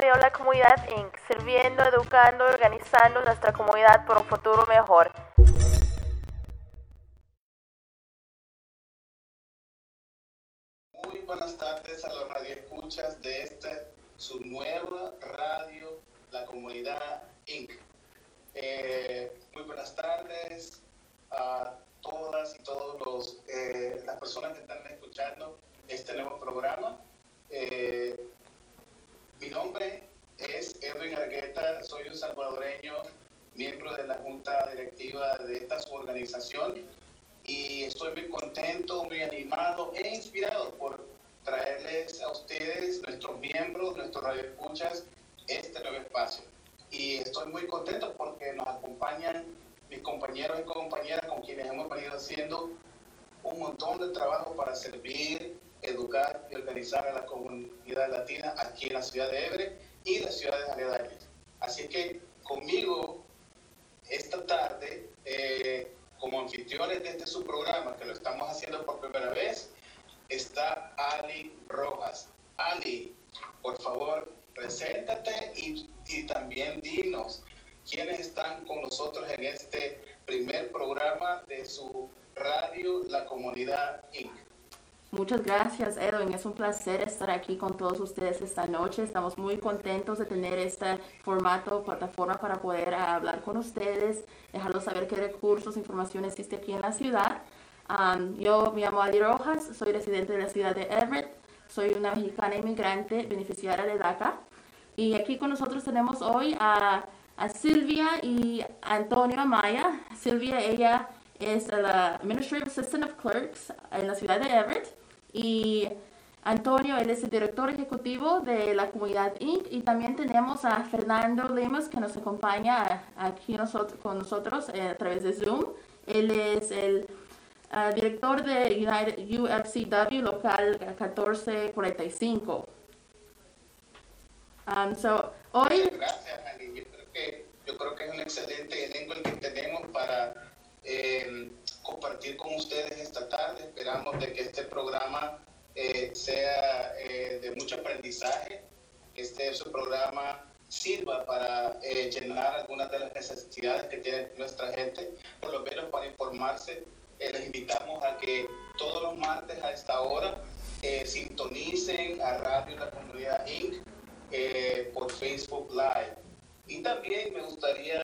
Radio La Comunidad Inc., sirviendo, educando, organizando nuestra comunidad por un futuro mejor. Muy buenas tardes a los radioescuchas de esta, su nueva radio, La Comunidad Inc. Eh, muy buenas tardes a todas y todos los eh, las personas que están escuchando este nuevo programa. Eh, mi nombre es Edwin Argueta, soy un salvadoreño, miembro de la junta directiva de esta organización y estoy muy contento, muy animado e inspirado por traerles a ustedes, nuestros miembros, nuestros radioescuchas, este nuevo espacio. Y estoy muy contento porque nos acompañan mis compañeros y compañeras con quienes hemos venido haciendo un montón de trabajo para servir, educar y organizar a la comunidad latina aquí en la ciudad de Ebre y las ciudades aledañas. Así que conmigo esta tarde, eh, como anfitriones de este subprograma, que lo estamos haciendo por primera vez, está Ali Rojas. Ali, por favor, preséntate y, y también dinos quiénes están con nosotros en este primer programa de su radio La Comunidad Inc. Muchas gracias, Edwin. Es un placer estar aquí con todos ustedes esta noche. Estamos muy contentos de tener este formato, plataforma para poder hablar con ustedes, dejarlos saber qué recursos, información existe aquí en la ciudad. Um, yo me llamo Adi Rojas, soy residente de la ciudad de Everett, soy una mexicana inmigrante beneficiaria de DACA. Y aquí con nosotros tenemos hoy a, Silvia y Antonio Amaya. Silvia, ella es la Administrative Assistant of Clerks en la ciudad de Everett. Y Antonio, él es el director ejecutivo de la comunidad Inc. Y también tenemos a Fernando Lemus que nos acompaña aquí nosotros, con nosotros eh, a través de Zoom. Él es el uh, director de United UFCW local 1445. Um, so, hoy... Gracias, Ani. Yo creo, que, yo creo que es un excelente elenco el que tenemos para eh, compartir con ustedes esta tarde. Esperamos de que este programa eh, sea eh, de mucho aprendizaje, que este su programa sirva para eh, llenar algunas de las necesidades que tiene nuestra gente, por lo menos para informarse. Eh, les invitamos a que todos los martes a esta hora eh, sintonicen a Radio La Comunidad Inc. por Facebook Live. Y también me gustaría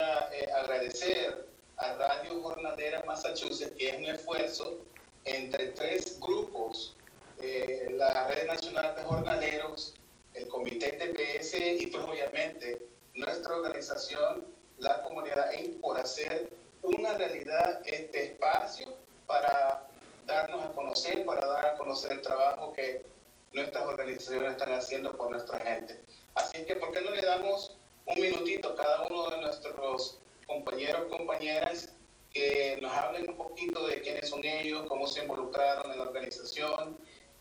agradecer a Radio Jornadera Massachusetts, que es un esfuerzo entre tres grupos, eh, la Red Nacional de Jornaleros, el Comité TPS y pues obviamente nuestra organización, la comunidad INC, por hacer una realidad este espacio para darnos a conocer, para dar a conocer el trabajo que nuestras organizaciones están haciendo por nuestra gente. Así que, ¿por qué no le damos un minutito a cada uno de nuestros compañeros, compañeras, que nos hablen un poquito de quiénes son ellos, cómo se involucraron en la organización,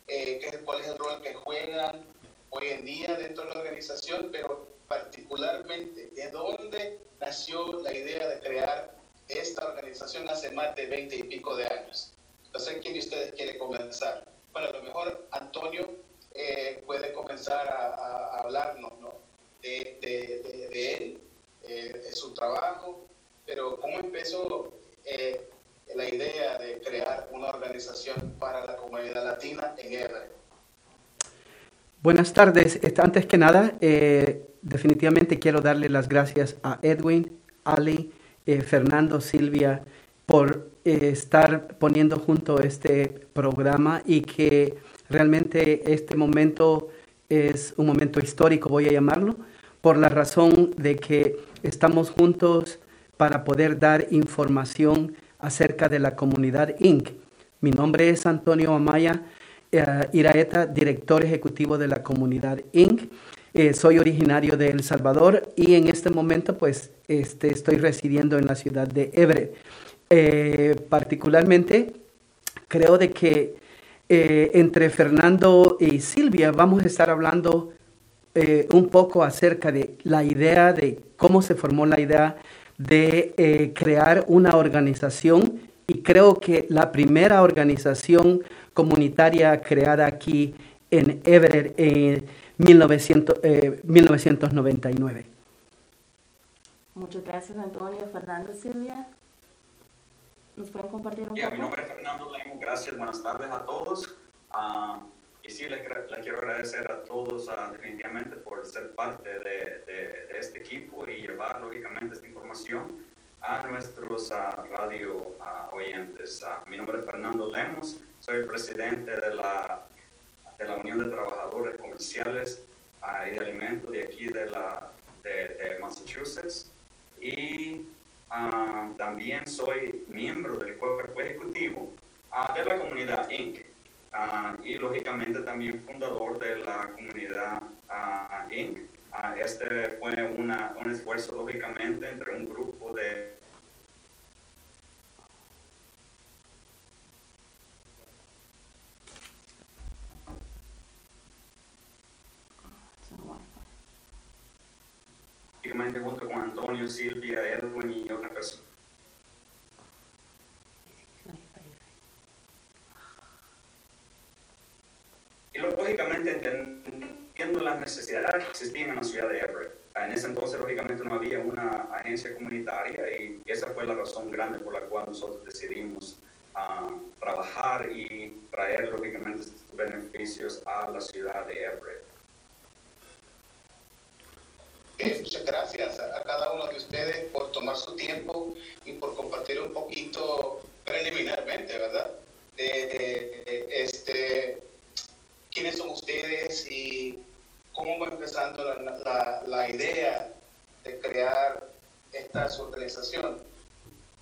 eh, qué, cuál es el rol que juegan hoy en día dentro de la organización, pero particularmente de dónde nació la idea de crear esta organización hace más de 20 y pico de años. Sé quién de ustedes quiere comenzar. Bueno, a lo mejor Antonio eh, puede comenzar a, a hablarnos ¿no? de, de, de, de él, eh, su trabajo, pero ¿cómo empezó eh, la idea de crear una organización para la comunidad latina en Everett? Buenas tardes. Antes que nada, eh, definitivamente quiero darle las gracias a Edwin, Ali, eh, Fernando, Silvia, por estar poniendo junto este programa y que realmente este momento es un momento histórico, voy a llamarlo, por la razón de que estamos juntos para poder dar información acerca de la comunidad Inc. Mi nombre es Antonio Amaya eh, Iraeta, director ejecutivo de la comunidad Inc. Eh, soy originario de El Salvador y en este momento pues este, estoy residiendo en la ciudad de Everett. Eh, particularmente creo de que entre Fernando y Silvia vamos a estar hablando eh, un poco acerca de la idea de cómo se formó la idea de eh, crear una organización y creo que la primera organización comunitaria creada aquí en Everett en 1900, 1999. Muchas gracias, Antonio. Fernando, Silvia. ¿Nos pueden compartir un yeah, Mi nombre es Fernando Lemo. Gracias. Buenas tardes a todos. Uh, y sí, les, les, quiero agradecer a todos uh, definitivamente por ser parte de, de, de, este equipo y llevar, lógicamente, esta información a nuestros uh, radio oyentes. mi nombre es Fernando Lemos. Soy presidente de la, de la Unión de Trabajadores Comerciales y de Alimentos de aquí de, la, de, de Massachusetts y uh, también soy miembro del cuerpo ejecutivo uh, de la comunidad Inc. Uh, y lógicamente también fundador de la comunidad Inc. este fue una, un esfuerzo lógicamente entre un grupo de prácticamente junto con Antonio, Silvia, Edwin y otra persona. Y lógicamente entendiendo las necesidades que existían en la ciudad de Everett. En ese entonces, lógicamente, no había una agencia comunitaria y esa fue la razón grande por la cual nosotros decidimos uh, trabajar y traer, lógicamente, estos beneficios a la ciudad de Everett. muchas gracias a, cada uno de ustedes por tomar su tiempo y por compartir un poquito preliminarmente, ¿verdad? este, quiénes son ustedes y cómo va empezando la, la, idea de crear esta organización.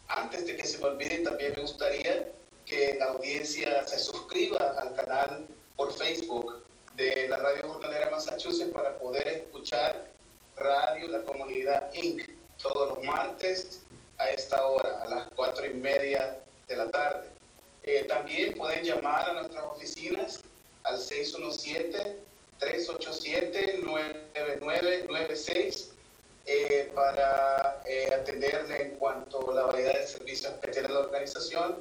Antes de que se me olvide, también me gustaría que la audiencia se suscriba al canal por Facebook de la Radio Jornalera Massachusetts para poder escuchar Radio La Comunidad Inc. todos los martes a esta hora, a las cuatro y media de la tarde. Eh, también pueden llamar a nuestras oficinas al 617-387-9996 eh, para eh, atenderle en cuanto a la variedad de servicios que tiene la organización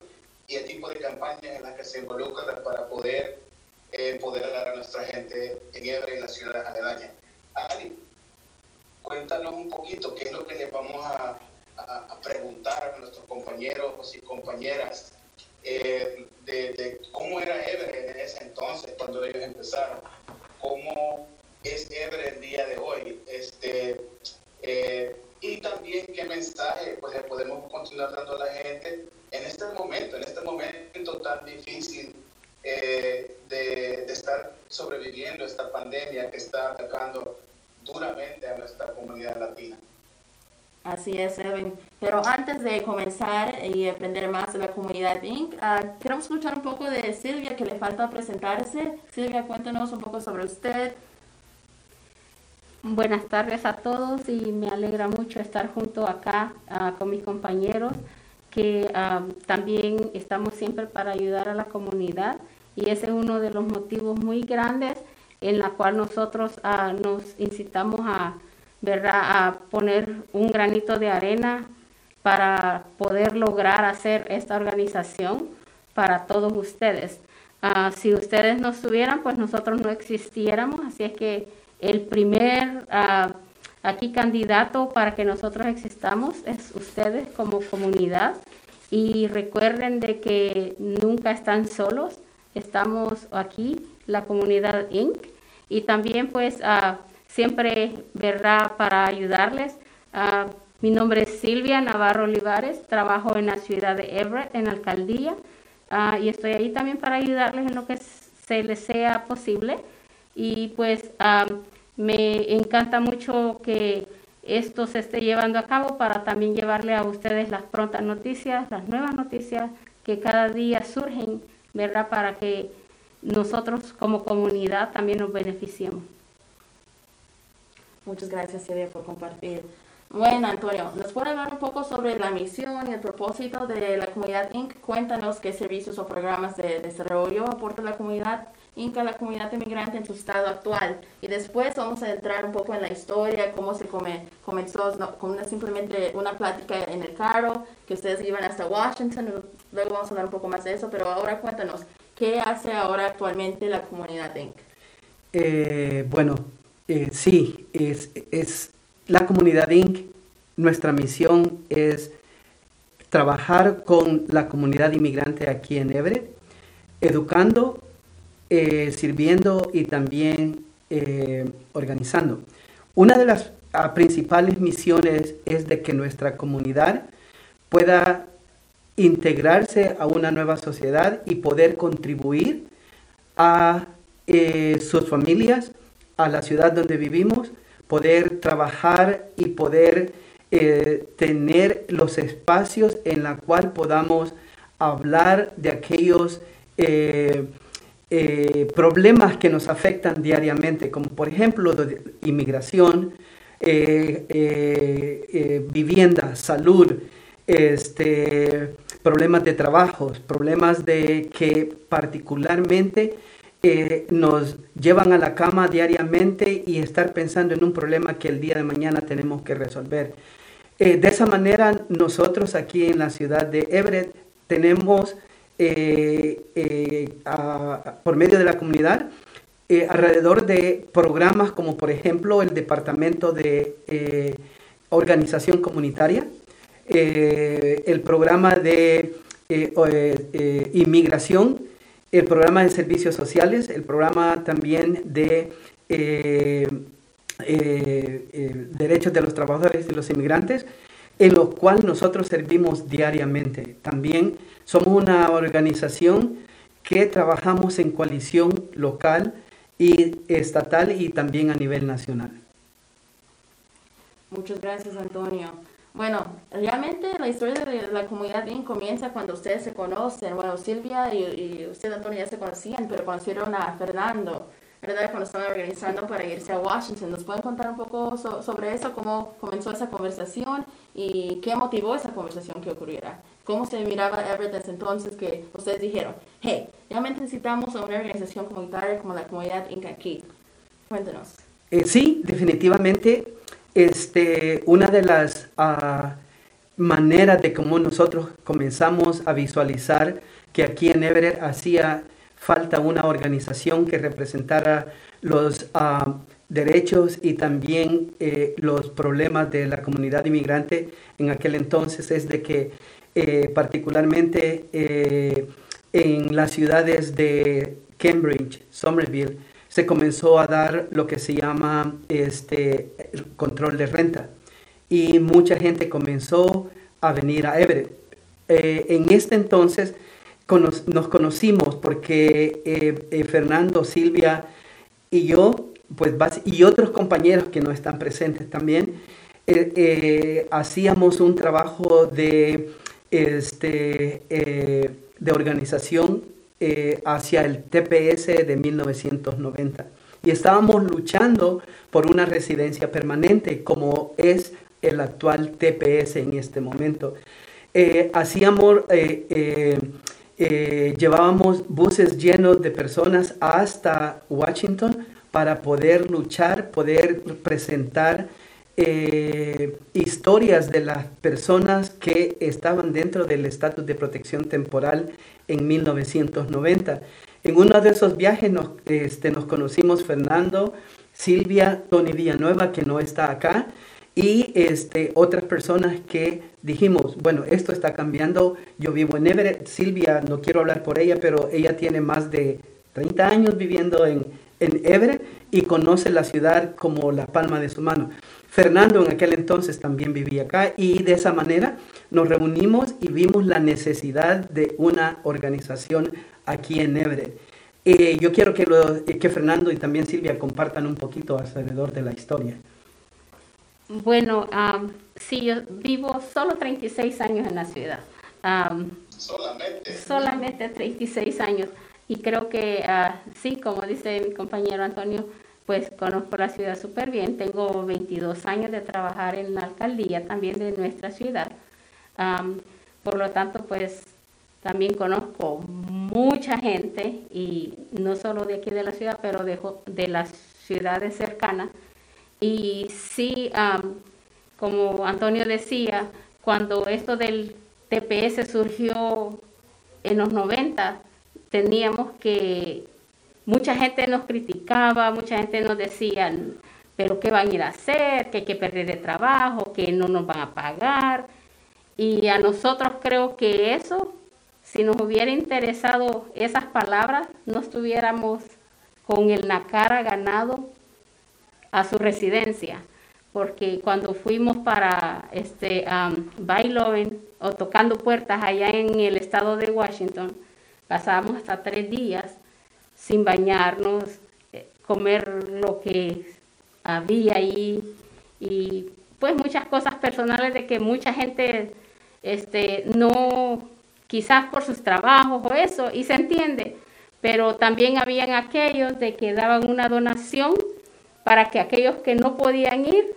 y el tipo de campañas en las que se involucra para poder empoderar a nuestra gente en Ebre y la ciudad aledaña. Ali, cuéntanos un poquito qué es lo que les vamos a, preguntar a nuestros compañeros y compañeras eh, de, cómo era Ebre en ese entonces, cuando ellos empezaron, cómo es Ebre el día de hoy, este, eh, y también qué mensaje pues, le podemos continuar dando a la gente en este momento, en este momento tan difícil eh, de, de estar sobreviviendo esta pandemia que está atacando duramente a nuestra comunidad latina. Así es, Evan. Pero antes de comenzar y aprender más de la comunidad Inc., uh, queremos escuchar un poco de Silvia, que le falta presentarse. Silvia, cuéntanos un poco sobre usted. Buenas tardes a todos y me alegra mucho estar junto acá ah, con mis compañeros, que ah, también estamos siempre para ayudar a la comunidad y ese es uno de los motivos muy grandes en la cual nosotros nos incitamos a, ¿verdad? a poner un granito de arena para poder lograr hacer esta organización para todos ustedes. Ah, si ustedes no estuvieran, pues nosotros no existiéramos, así es que el primer ah, aquí candidato para que nosotros existamos es ustedes como comunidad y recuerden de que nunca están solos, estamos aquí, la comunidad Inc y también pues uh, siempre, ¿verdad?, para ayudarles. Uh, mi nombre es Silvia Navarro Olivares, trabajo en la ciudad de Everett, en la alcaldía, uh, y estoy ahí también para ayudarles en lo que se les sea posible. Y pues me encanta mucho que esto se esté llevando a cabo para también llevarle a ustedes las prontas noticias, las nuevas noticias que cada día surgen, ¿verdad? Para que nosotros como comunidad también nos beneficiemos. Muchas gracias, Silvia, por compartir. Bueno, Antonio, ¿nos puede hablar un poco sobre la misión y el propósito de la comunidad Inc? Cuéntanos qué servicios o programas de desarrollo aporta la comunidad Inc a la comunidad inmigrante en su estado actual. Y después vamos a entrar un poco en la historia, cómo se comenzó con una, simplemente una plática en el carro, que ustedes iban hasta Washington, luego vamos a hablar un poco más de eso, pero ahora cuéntanos, ¿Qué hace ahora actualmente la comunidad Inc? Eh, bueno, eh, sí, es, la comunidad Inc. Nuestra misión es trabajar con la comunidad inmigrante aquí en Everett, educando, eh, sirviendo y también organizando. Una de las ah, principales misiones es de que nuestra comunidad pueda integrarse a una nueva sociedad y poder contribuir a eh, sus familias, a la ciudad donde vivimos, poder trabajar y poder eh, tener los espacios en la cual podamos hablar de aquellos eh, problemas que nos afectan diariamente, como por ejemplo inmigración, vivienda, salud, este, problemas de trabajo, problemas de que particularmente eh, nos llevan a la cama diariamente y estar pensando en un problema que el día de mañana tenemos que resolver. Eh, de esa manera, nosotros aquí en la ciudad de Everett tenemos, eh, por medio de la comunidad, alrededor de programas como por ejemplo el Departamento de Organización Comunitaria, el programa de inmigración, el programa de servicios sociales, el programa también de eh, eh, eh, derechos de los trabajadores y los inmigrantes, en los cuales nosotros servimos diariamente. También somos una organización que trabajamos en coalición local y estatal y también a nivel nacional. Muchas gracias, Antonio. Bueno, realmente la historia de la comunidad bien comienza cuando ustedes se conocen. Bueno, Silvia y, usted, Antonio, ya se conocían, pero conocieron a Fernando, ¿verdad? Cuando estaban organizando para irse a Washington. ¿Nos pueden contar un poco sobre eso? ¿Cómo comenzó esa conversación y qué motivó esa conversación que ocurriera? ¿Cómo se miraba Everett desde entonces que ustedes dijeron, hey, realmente necesitamos una organización comunitaria como la comunidad Inca aquí? Cuéntenos. Eh, sí, definitivamente este, una de las uh, maneras de cómo nosotros comenzamos a visualizar que aquí en Everett hacía falta una organización que representara los uh, derechos y también eh, los problemas de la comunidad inmigrante en aquel entonces es de que eh, particularmente eh, en las ciudades de Cambridge, Somerville, se comenzó a dar lo que se llama este, control de renta. Y mucha gente comenzó a venir a Everett. Eh, en este entonces nos conocimos porque eh, eh, Fernando, Silvia y yo, pues, y otros compañeros que no están presentes también, hacíamos un trabajo de, este, de organización eh, hacia el TPS de 1990. Y estábamos luchando por una residencia permanente como es el actual TPS en este momento. Eh, hacíamos, eh, llevábamos buses llenos de personas hasta Washington para poder luchar, poder presentar historias de las personas que estaban dentro del estatus de protección temporal en 1990. En uno de esos viajes nos, este, nos conocimos Fernando, Silvia, Tony Villanueva, que no está acá, y este, otras personas que dijimos, bueno, esto está cambiando, yo vivo en Everett, Silvia, no quiero hablar por ella, pero ella tiene más de 30 años viviendo en, en Everett y conoce la ciudad como la palma de su mano. Fernando en aquel entonces también vivía acá y de esa manera nos reunimos y vimos la necesidad de una organización aquí en Everett. Eh, yo quiero que, eh, que Fernando y también Silvia compartan un poquito alrededor de la historia. Bueno, sí, yo vivo solo 36 años en la ciudad. solamente. Solamente 36 años. Y creo que ah, sí, como dice mi compañero Antonio, pues conozco la ciudad súper bien. Tengo 22 años de trabajar en la alcaldía también de nuestra ciudad. por lo tanto, pues también conozco mucha gente y no solo de aquí de la ciudad, pero de, de las ciudades cercanas. Y sí, como Antonio decía, cuando esto del TPS surgió en los 90, teníamos que mucha gente nos criticaba, mucha gente nos decía, pero ¿qué van a ir a hacer? Que hay que perder el trabajo, que no nos van a pagar. Y a nosotros creo que eso, si nos hubiera interesado esas palabras, no estuviéramos con el Nacara ganado a su residencia. Porque cuando fuimos para este um, o tocando puertas allá en el estado de Washington, pasábamos hasta tres días sin bañarnos, eh, comer lo que había ahí y pues muchas cosas personales de que mucha gente este no quizás por sus trabajos o eso y se entiende pero también habían aquellos de que daban una donación para que aquellos que no podían ir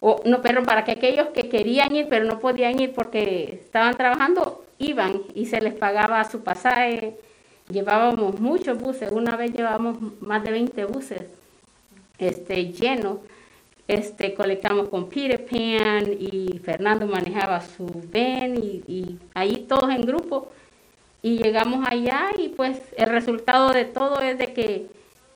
o no perdón para que aquellos que querían ir pero no podían ir porque estaban trabajando iban y se les pagaba su pasaje llevábamos muchos buses una vez llevábamos más de 20 buses este, lleno. Este, colectamos con Peter Pan y Fernando manejaba su ven y, ahí todos en grupo. Y llegamos allá y pues el resultado de todo es de que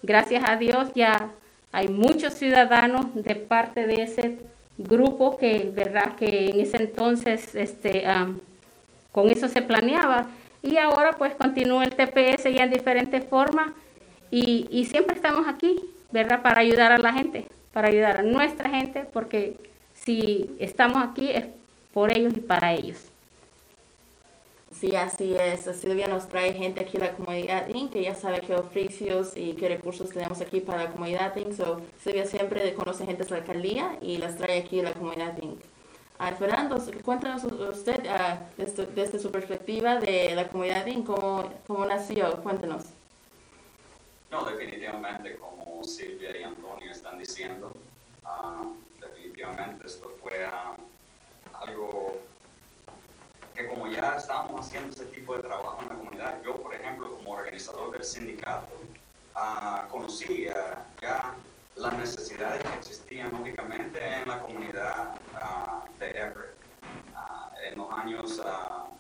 gracias a Dios ya hay muchos ciudadanos de parte de ese grupo que verdad que en ese entonces este con eso se planeaba y ahora pues continúa el TPS ya en diferentes formas y, y siempre estamos aquí ¿verdad? Para ayudar a la gente, para ayudar a nuestra gente, porque si estamos aquí es por ellos y para ellos. Sí, así es. Silvia nos trae gente aquí a la comunidad Inc. que ya sabe qué oficios y qué recursos tenemos aquí para la comunidad Inc. So, Silvia siempre conoce gente de la alcaldía y las trae aquí a la comunidad Inc. Ah, Fernando, cuéntanos usted ah, desde, su perspectiva de la comunidad Inc. ¿Cómo, cómo nació? Cuéntenos. No, definitivamente, como Silvia y Antonio están diciendo, ah, definitivamente esto fue ah, algo que como ya estábamos haciendo ese tipo de trabajo en la comunidad, yo por ejemplo como organizador del sindicato, uh, conocía ya las necesidades que existían lógicamente en la comunidad de Everett. en los años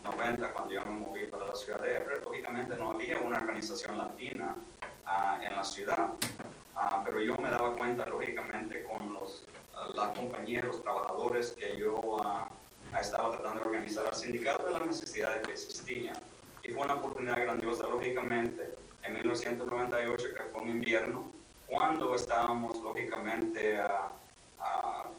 90, cuando yo me moví para la ciudad de Everett, lógicamente no había una organización latina en la ciudad. Ah, pero yo me daba cuenta, lógicamente, con los, los compañeros trabajadores que yo ah, estaba tratando de organizar al sindicato de las necesidades que existían. Y fue una oportunidad grandiosa, lógicamente, en 1998, que fue un invierno, cuando estábamos, lógicamente,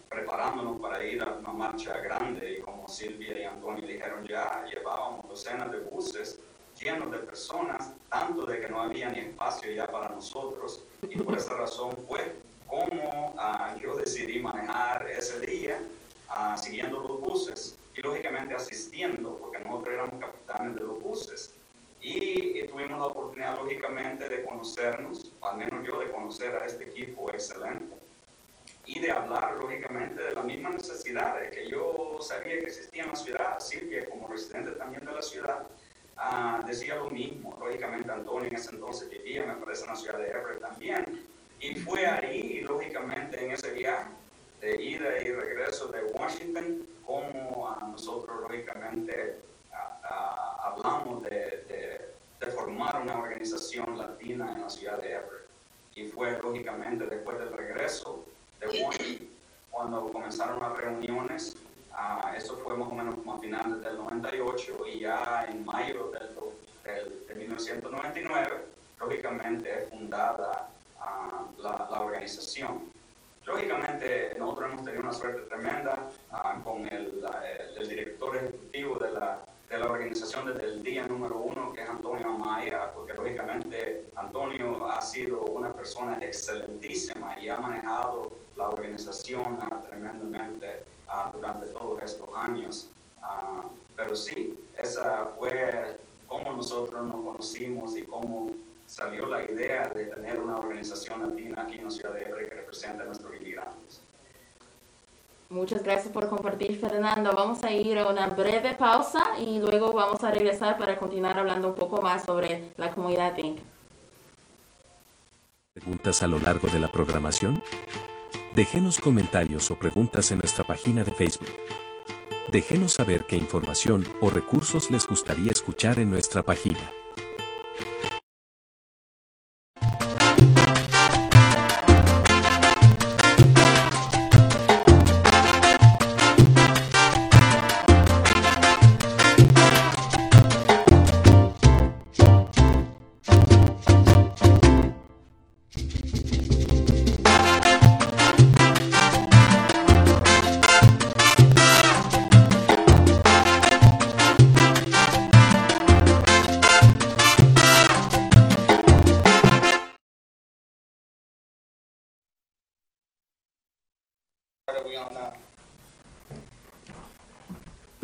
preparándonos para ir a una marcha grande, y como Silvia y Antonio dijeron ya, llevábamos docenas de buses llenos de personas, tanto de que no había ni espacio ya para nosotros. Y por esa razón fue como ah, yo decidí manejar ese día, ah, siguiendo los buses y lógicamente asistiendo, porque nosotros éramos capitanes de los buses. Y, tuvimos la oportunidad, lógicamente, de conocernos, al menos yo, de conocer a este equipo excelente y de hablar, lógicamente, de las mismas necesidades que yo sabía que existían en la ciudad, Silvia, como residente también de la ciudad, Ah, decía lo mismo. Lógicamente Antonio en ese entonces vivía, me parece, en la ciudad de Everett también. Y fue ahí, lógicamente, en ese viaje de ida y regreso de Washington, como a nosotros, lógicamente, hablamos de, de, formar una organización latina en la ciudad de Everett. Y fue, lógicamente, después del regreso de Washington, cuando comenzaron las reuniones Uh, eso fue más o menos como a finales del 98 y ya en mayo del, de 1999, lógicamente es fundada ah, la, la, organización. Lógicamente nosotros hemos tenido una suerte tremenda ah, con el, el, director ejecutivo de la, de la organización desde el día número uno, que es Antonio Amaya, porque lógicamente Antonio ha sido una persona excelentísima y ha manejado la organización tremendamente durante todos estos años. Ah, pero sí, esa fue cómo nosotros nos conocimos y cómo salió la idea de tener una organización latina aquí en la ciudad de Ebre que represente a nuestros inmigrantes. Muchas gracias por compartir, Fernando. Vamos a ir a una breve pausa y luego vamos a regresar para continuar hablando un poco más sobre la comunidad Inc. ¿Preguntas a lo largo de la programación? Déjenos comentarios o preguntas en nuestra página de Facebook. Déjenos saber qué información o recursos les gustaría escuchar en nuestra página.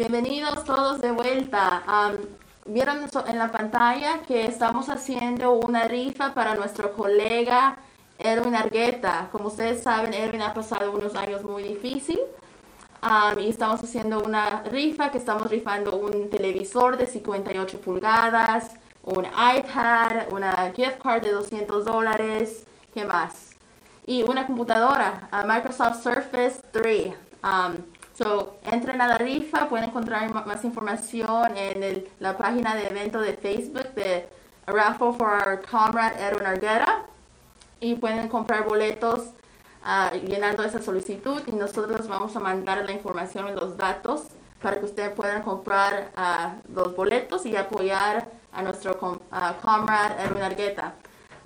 Bienvenidos todos de vuelta. Vieron en la pantalla que estamos haciendo una rifa para nuestro colega Erwin Argueta. Como ustedes saben, Erwin ha pasado unos años muy difíciles y estamos haciendo una rifa que estamos rifando un televisor de 58 pulgadas, un iPad, una gift card de 200 dólares, ¿qué más? Y una computadora, Microsoft Surface 3. So, entren a la rifa, pueden encontrar más información en la página de evento de Facebook de Raffle for Our Comrade Edwin Argueta y pueden comprar boletos uh, llenando esa solicitud y nosotros vamos a mandar la información y los datos para que ustedes puedan comprar uh, los boletos y apoyar a nuestro comrade Edwin Argueta.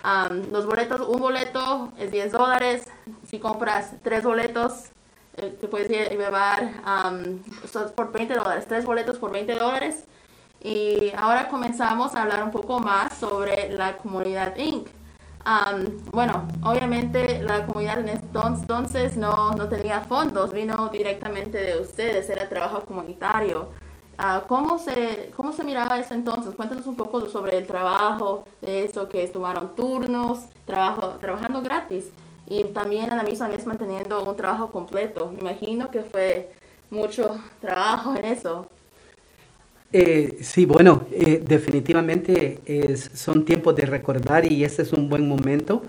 Um, los boletos, un boleto es 10 dólares. Si compras tres boletos, te puedes llevar um, por 20 dólares, tres boletos por 20 dólares. Y ahora comenzamos a hablar un poco más sobre la comunidad Inc. Um, bueno, obviamente la comunidad en entonces no, no, tenía fondos, vino directamente de ustedes, era trabajo comunitario. Uh, ¿cómo, se, ¿Cómo se miraba eso entonces? Cuéntanos un poco sobre el trabajo, de eso que tomaron turnos, trabajo, trabajando gratis y también a la misma vez manteniendo un trabajo completo. Me imagino que fue mucho trabajo en eso. Eh, sí, bueno, eh, definitivamente son tiempos de recordar y este es un buen momento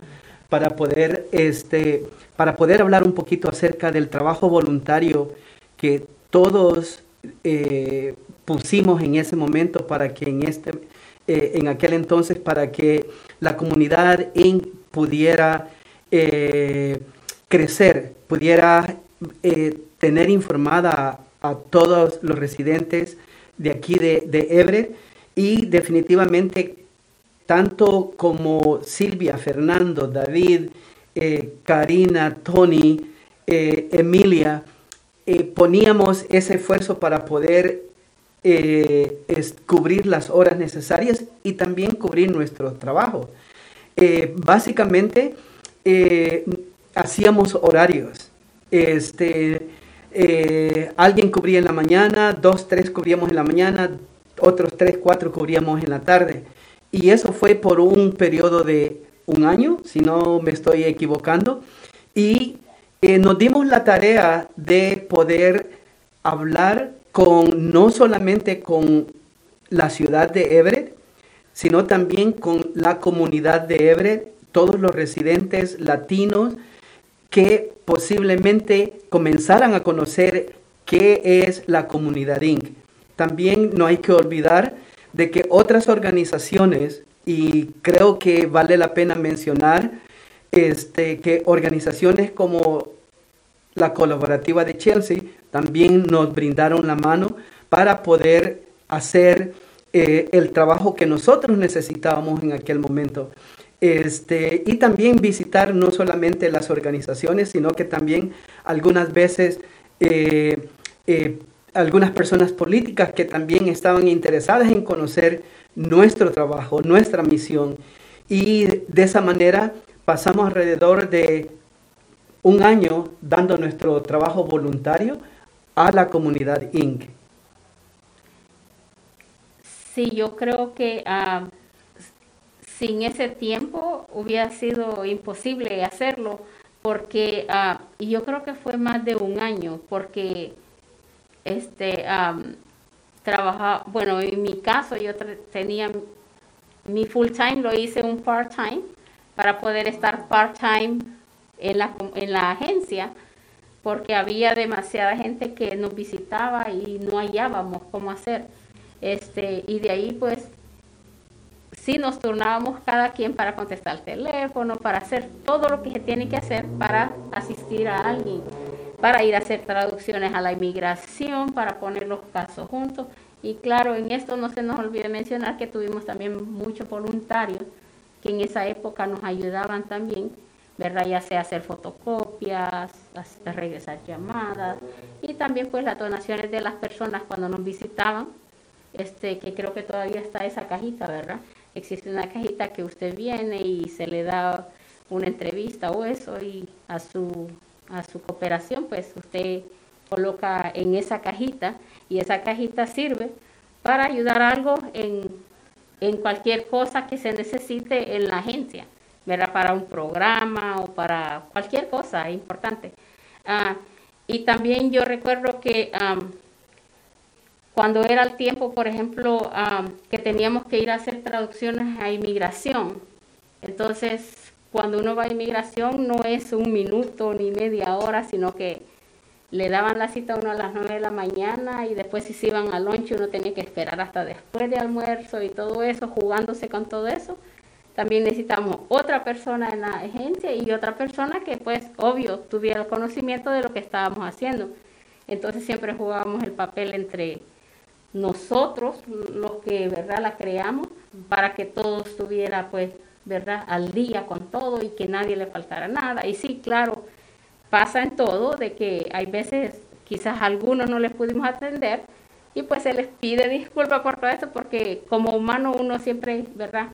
para poder, este, para poder hablar un poquito acerca del trabajo voluntario que todos eh, pusimos en ese momento para que en este, en aquel entonces, para que la comunidad pudiera eh, crecer, pudiera eh, tener informada a, todos los residentes de aquí de, de Everett y definitivamente tanto como Silvia, Fernando, David, eh, Karina, Tony, Emilia, poníamos ese esfuerzo para poder cubrir las horas necesarias y también cubrir nuestro trabajo. básicamente, eh, hacíamos horarios. Este, eh, alguien cubría en la mañana, dos, tres cubríamos en la mañana, otros tres, cuatro cubríamos en la tarde. Y eso fue por un periodo de un año, si no me estoy equivocando. Y eh, nos dimos la tarea de poder hablar con no solamente con la ciudad de Everett, sino también con la comunidad de Everett todos los residentes latinos que posiblemente comenzaran a conocer qué es la comunidad Inc. También no hay que olvidar de que otras organizaciones, y creo que vale la pena mencionar, este, que organizaciones como la colaborativa de Chelsea también nos brindaron la mano para poder hacer eh, el trabajo que nosotros necesitábamos en aquel momento. Este, y también visitar no solamente las organizaciones, sino que también algunas veces eh, eh, algunas personas políticas que también estaban interesadas en conocer nuestro trabajo, nuestra misión. Y de esa manera pasamos alrededor de un año dando nuestro trabajo voluntario a la comunidad Inc. Sí, yo creo que uh, sin ese tiempo hubiera sido imposible hacerlo, porque, uh, yo creo que fue más de un año, porque este, um, trabajaba, bueno, en mi caso yo tenía mi full time, lo hice un part time para poder estar part time en la, en la agencia, porque había demasiada gente que nos visitaba y no hallábamos cómo hacer. Este, y de ahí pues sí nos turnábamos cada quien para contestar el teléfono, para hacer todo lo que se tiene que hacer para asistir a alguien, para ir a hacer traducciones a la inmigración, para poner los casos juntos. Y claro, en esto no se nos olvide mencionar que tuvimos también muchos voluntarios que en esa época nos ayudaban también, ¿verdad? Ya sea hacer fotocopias, regresar llamadas y también pues las donaciones de las personas cuando nos visitaban, este, que creo que todavía está esa cajita, ¿verdad? Existe una cajita que usted viene y se le da una entrevista o eso y a su, a su cooperación pues usted coloca en esa cajita y esa cajita sirve para ayudar algo en, en cualquier cosa que se necesite en la agencia, ¿verdad? Para un programa o para cualquier cosa importante. Ah, y también yo recuerdo que cuando era el tiempo, por ejemplo, que teníamos que ir a hacer traducciones a inmigración, entonces cuando uno va a inmigración no es un minuto ni media hora, sino que le daban la cita a uno a las 9 de la mañana y después si se iban al lunch uno tenía que esperar hasta después de almuerzo y todo eso, jugándose con todo eso. También necesitamos otra persona en la agencia y otra persona que pues obvio tuviera conocimiento de lo que estábamos haciendo. Entonces siempre jugábamos el papel entre nosotros, los que verdad la creamos, para que todo estuviera pues verdad al día con todo y que nadie le faltara nada. Y sí, claro, pasa en todo de que hay veces quizás a algunos no les pudimos atender y pues se les pide disculpas por todo eso porque como humano uno siempre, ¿verdad?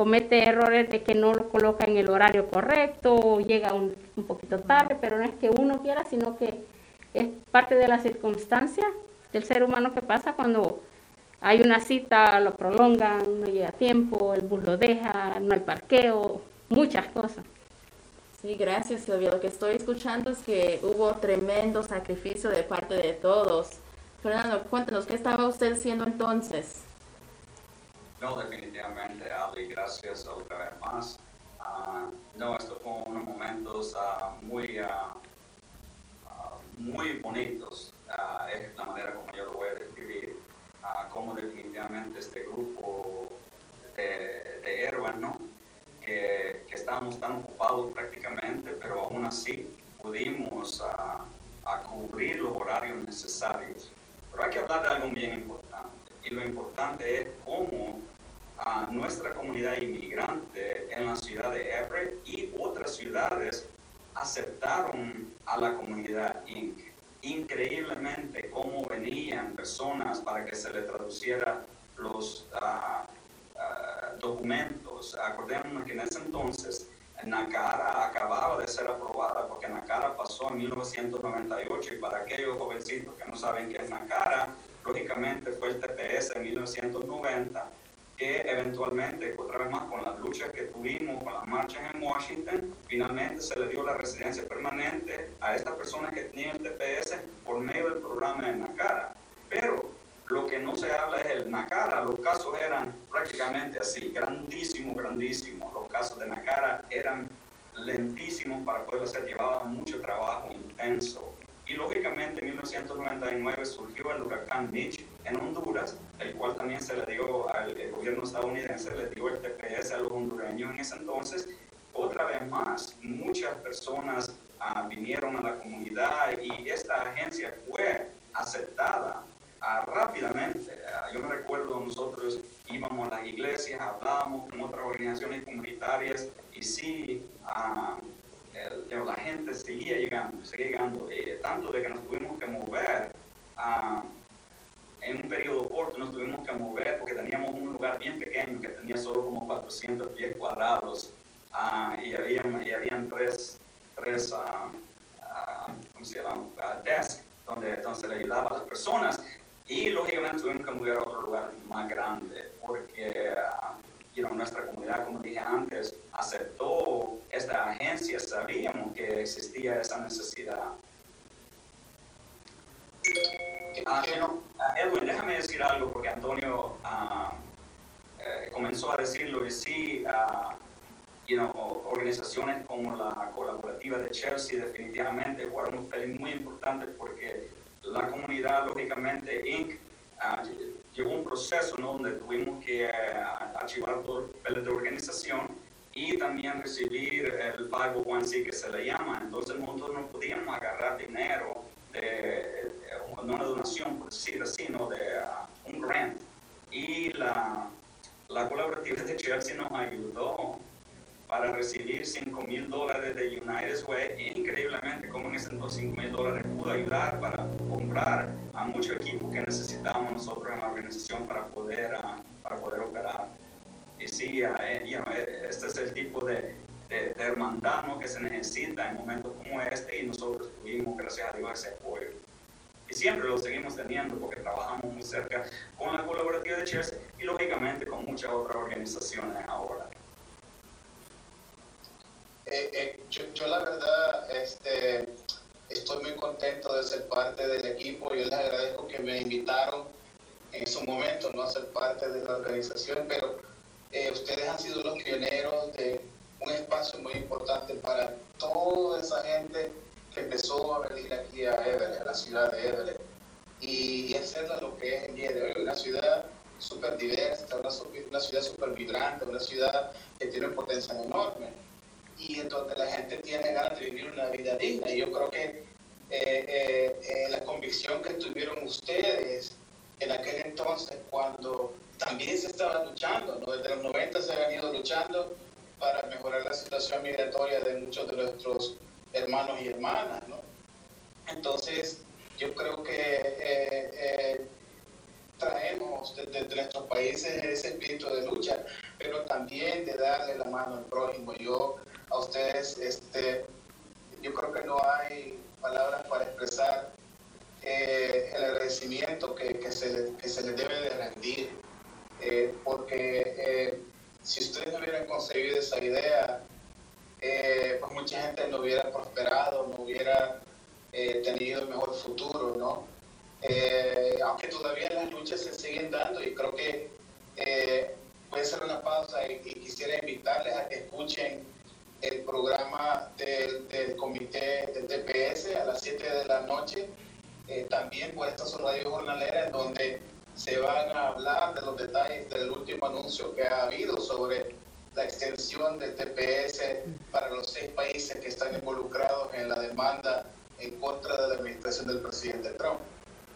comete errores de que no lo coloca en el horario correcto o llega un, un poquito tarde, pero no es que uno quiera, sino que es parte de la circunstancia del ser humano que pasa cuando hay una cita, lo prolongan, no llega a tiempo, el bus lo deja, no hay parqueo, muchas cosas. Sí, gracias Silvia. Lo que estoy escuchando es que hubo tremendo sacrificio de parte de todos. Fernando, cuéntanos, ¿qué estaba usted haciendo entonces? No, definitivamente, Ali, gracias otra vez más. Uh, no, estos fueron unos momentos uh, muy, uh, muy bonitos, es la manera como yo lo voy a describir, como definitivamente este grupo de, de. Que, que, estábamos tan ocupados prácticamente, pero aún así pudimos a cubrir los horarios necesarios. Pero hay que hablar de algo bien importante, y lo importante es cómo a nuestra comunidad inmigrante en la ciudad de Everett y otras ciudades aceptaron a la comunidad Inc. Increíblemente cómo venían personas para que se le traduciera los uh, documentos. Acordémonos que en ese entonces NACARA acababa de ser aprobada porque NACARA pasó en 1998 y para aquellos jovencitos que no saben qué es NACARA, lógicamente fue el TPS en 1990 que eventualmente, otra vez más, con las luchas que tuvimos, con las marchas en Washington, finalmente se le dio la residencia permanente a estas personas que tenían el TPS por medio del programa de NACARA. Pero lo que no se habla es el NACARA. Los casos eran prácticamente así, grandísimos, grandísimos. Los casos de NACARA eran lentísimos para poder ser, llevaban mucho trabajo intenso. Y lógicamente en 1999 surgió el huracán Mitch en Honduras, el cual también se le dio al gobierno estadounidense, le dio el TPS a los hondureños en ese entonces. Otra vez más, muchas personas ah, vinieron a la comunidad y esta agencia fue aceptada ah, rápidamente. Ah, yo me recuerdo, nosotros íbamos a las iglesias, hablábamos con otras organizaciones comunitarias y sí, la gente seguía llegando, seguía llegando, eh, tanto de que nos tuvimos que mover en un periodo corto, nos tuvimos que mover porque teníamos un lugar bien pequeño que tenía solo como 400 pies cuadrados ah, y, habían, y habían tres, tres uh, ¿cómo se llama? desks donde, donde se le ayudaba a las personas y lógicamente tuvimos que mover a otro lugar más grande porque you know, nuestra comunidad, como dije antes, aceptó esta agencia, sabíamos que existía esa necesidad. Ah, ah, Edwin, déjame decir algo porque Antonio ah, eh, comenzó a decirlo y sí, you know, organizaciones como la colaborativa de Chelsea definitivamente jugaron un papel muy importante porque la comunidad, lógicamente, Inc., llevó un proceso ¿no? donde tuvimos que eh, archivar los papeles de organización y también recibir el 501c que se le llama. Entonces nosotros no podíamos agarrar dinero de, una donación, por decir así, sino de uh, un grant. Y la, la colaborativa de Chelsea nos ayudó para recibir 5 mil dólares de United Way. Increíblemente, como en ese entonces 5 mil dólares pudo ayudar para comprar a mucho equipo que necesitábamos nosotros en la organización para poder, uh, para poder operar. Y sí, uh, eh, este es el tipo de, de, hermandad que se necesita en momentos como este y nosotros tuvimos, gracias a Dios, ese apoyo. y siempre lo seguimos teniendo porque trabajamos muy cerca con la colaborativa de Cheers y lógicamente con muchas otras organizaciones ahora. Eh, eh, yo, yo, la verdad este, estoy muy contento de ser parte del equipo. Yo les agradezco que me invitaron en su momento no a ser parte de la organización, pero eh, ustedes han sido los pioneros de un espacio muy importante para toda esa gente que empezó a venir aquí a Everett, a la ciudad de Everett, y, hacerla lo que es el día de hoy, una ciudad súper diversa, una, una ciudad súper vibrante, una ciudad que tiene un potencial enorme y en donde la gente tiene ganas de vivir una vida digna. Y yo creo que eh, eh, eh, la convicción que tuvieron ustedes en aquel entonces, cuando también se estaba luchando, desde los 90 se habían ido luchando para mejorar la situación migratoria de muchos de nuestros hermanos y hermanas. ¿no? Entonces, yo creo que traemos desde de nuestros países ese espíritu de lucha, pero también de darle la mano al prójimo. Yo a ustedes, este, yo creo que no hay palabras para expresar eh, el agradecimiento que, que, se, que, se, les debe de rendir, eh, porque eh, si ustedes no hubieran concebido esa idea, pues mucha gente no hubiera prosperado, no hubiera tenido mejor futuro, ¿no? Aunque todavía las luchas se siguen dando y creo que puede ser una pausa y, y quisiera invitarles a que escuchen el programa del, del comité del TPS a las 7 de la noche, eh, también por esta radio jornalera, en donde se van a hablar de los detalles del último anuncio que ha habido sobre la extensión del TPS para los seis países que están involucrados en la demanda en contra de la administración del presidente Trump.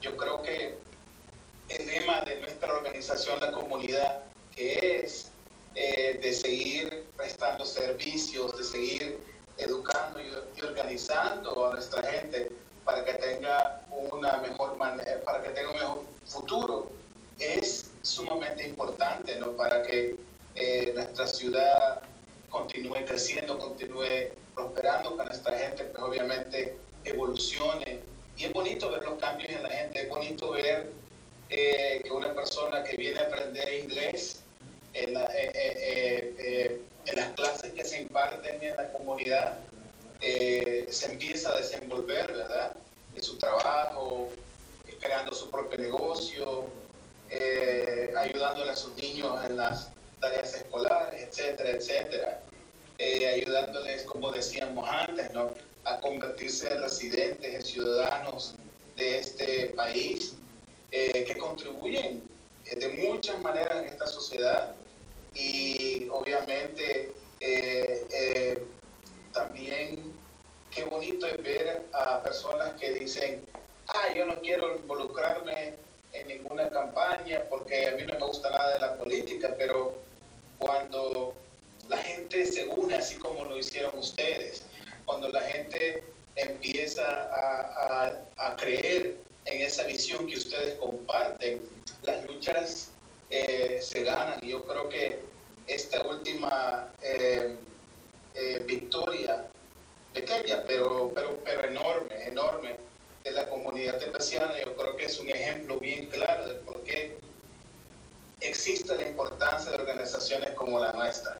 Yo creo que el lema de nuestra organización, la comunidad, que es eh, de seguir prestando servicios, de seguir educando y, organizando a nuestra gente para que tenga una mejor manera, para que tenga un mejor futuro, es sumamente importante, ¿no? Para que eh, nuestra ciudad continúe creciendo, continúe prosperando, que nuestra gente, pues obviamente evolucione. Y es bonito ver los cambios en la gente, es bonito ver eh, que una persona que viene a aprender inglés en, eh, eh, en, las clases que se imparten en la comunidad, se empieza a desenvolver, ¿verdad? En su trabajo, creando su propio negocio, ayudándole a sus niños en las tareas escolares, etcétera, etcétera. ayudándoles, como decíamos antes, ¿no? A convertirse en residentes, en ciudadanos de este país, que contribuyen de muchas maneras en esta sociedad. Y obviamente eh, eh, también qué bonito es ver a personas que dicen, ah, yo no quiero involucrarme en ninguna campaña porque a mí no me gusta nada de la política, pero cuando la gente se une así como lo hicieron ustedes, cuando la gente empieza a, a creer en esa visión que ustedes comparten, las luchas eh, se ganan. Y yo creo que esta última eh, eh, victoria, pequeña, pero, pero, pero enorme, enorme, de la comunidad tepeciana, yo creo que es un ejemplo bien claro de por qué existe la importancia de organizaciones como la nuestra.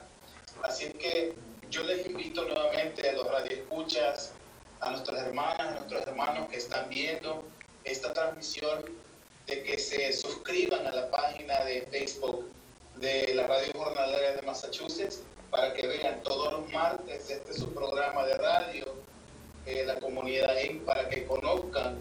Así que yo les invito nuevamente a los radioescuchas, a nuestras hermanas, a nuestros hermanos que están viendo esta transmisión de que se suscriban a la página de Facebook de la Radio Jornalera de Massachusetts para que vean todos los martes este es su programa de radio, eh, la comunidad IN, para que conozcan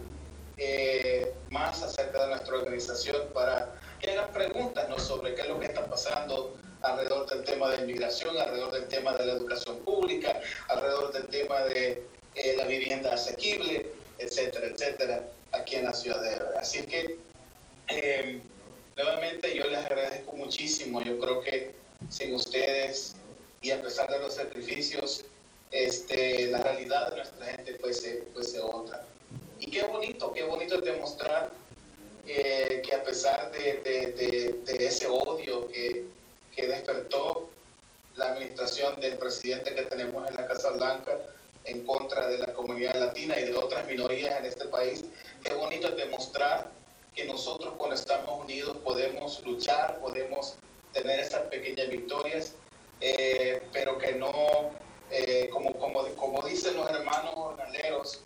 eh, más acerca de nuestra organización, para que hagan preguntas ¿no? sobre qué es lo que está pasando alrededor del tema de inmigración, alrededor del tema de la educación pública, alrededor del tema de eh, la vivienda asequible, etcétera, etcétera, aquí en la ciudad de Así que eh, nuevamente yo les agradezco muchísimo. Yo creo que sin ustedes y a pesar de los sacrificios, este, la realidad de nuestra gente fuese, fuese otra. Y qué bonito, qué bonito es demostrar eh, que a pesar de, de, de, ese odio que, que, despertó la administración del presidente que tenemos en la Casa Blanca, en contra de la comunidad latina y de otras minorías en este país. Qué bonito es demostrar que nosotros cuando estamos unidos podemos luchar, podemos tener esas pequeñas victorias, eh, pero que no, eh, como, como, como dicen los hermanos jornaleros,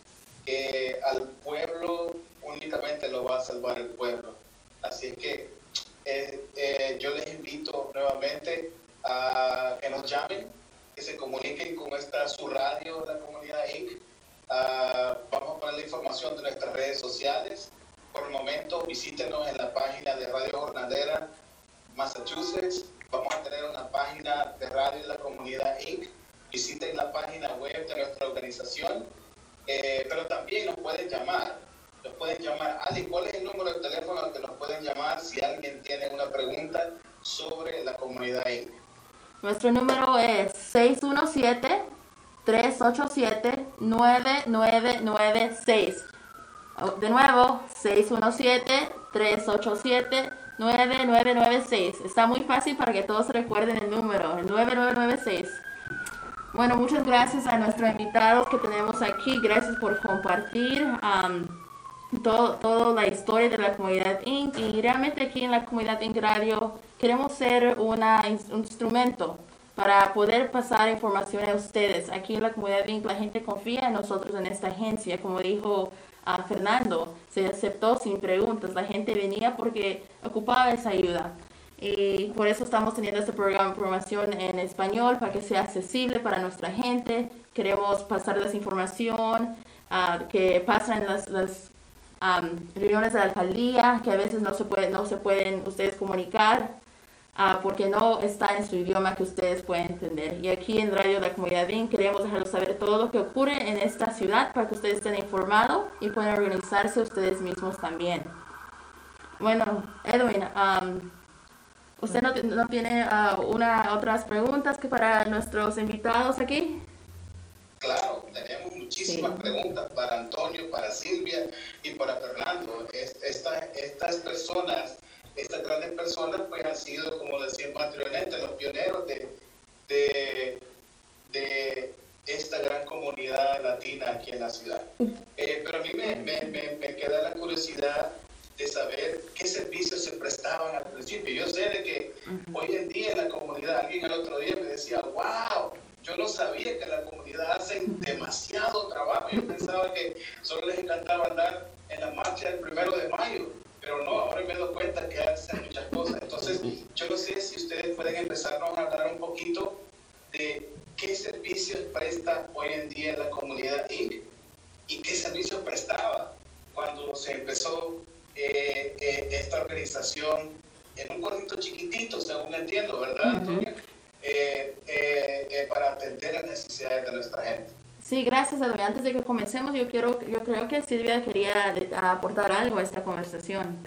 que al pueblo únicamente lo va a salvar el pueblo. Así es que eh, yo les invito nuevamente a que nos llamen, que se comuniquen con esta su radio, la comunidad Inc. Ah, vamos a poner la información de nuestras redes sociales. Por el momento, visítenos en la página de Radio Jornadera Massachusetts. Vamos a tener una página de Radio de la Comunidad Inc. Visiten la página web de nuestra organización. Eh, pero también nos pueden llamar. Nos pueden llamar. Ali, ¿cuál es el número de teléfono al que nos pueden llamar si alguien tiene una pregunta sobre la comunidad Inc.? Nuestro número es 617-387-9996. De nuevo, 617-387-9996. Está muy fácil para que todos recuerden el número, el 9996. Bueno, muchas gracias a nuestros invitados que tenemos aquí. Gracias por compartir um, todo, toda la historia de la comunidad Inc. Y realmente aquí en la comunidad Inc. Radio queremos ser una, un instrumento para poder pasar información a ustedes. Aquí en la comunidad Inc. la gente confía en nosotros en esta agencia, como dijo a Fernando, se aceptó sin preguntas. La gente venía porque ocupaba esa ayuda. Y por eso estamos teniendo este programa de información en español para que sea accesible para nuestra gente. Queremos pasar esa información uh, que pasan en las, las reuniones de la alcaldía, que a veces no se, puede, no se pueden ustedes comunicar. Uh, porque no está en su idioma que ustedes pueden entender. Y aquí en Radio de la Comunidad queremos dejarlos saber todo lo que ocurre en esta ciudad para que ustedes estén informados y puedan organizarse ustedes mismos también. Bueno, Edwin, um, ¿usted no, no tiene uh, una, otras preguntas que para nuestros invitados aquí? Claro, tenemos muchísimas sí. preguntas para Antonio, para Silvia y para Fernando. Es, esta, estas personas estas grandes personas pues han sido, como decíamos anteriormente, los pioneros de, de, de, esta gran comunidad latina aquí en la ciudad. Eh, pero a mí me, me, me, me, queda la curiosidad de saber qué servicios se prestaban al principio. Yo sé de que hoy en día en la comunidad, alguien el otro día me decía, wow, yo no sabía que la comunidad hacen demasiado trabajo. Yo pensaba que solo les encantaba andar en la marcha del primero de mayo pero no, ahora me doy cuenta que hacen muchas cosas. Entonces, yo no sé si ustedes pueden empezarnos a hablar un poquito de qué servicios presta hoy en día la comunidad Inc. y qué servicios prestaba cuando se empezó eh, eh, esta organización en un corrito chiquitito, según entiendo, ¿verdad, uh -huh. Eh, para atender las necesidades de nuestra gente. Sí, gracias, Adrián. Antes de que comencemos, yo quiero, yo creo que Silvia quería aportar algo a esta conversación.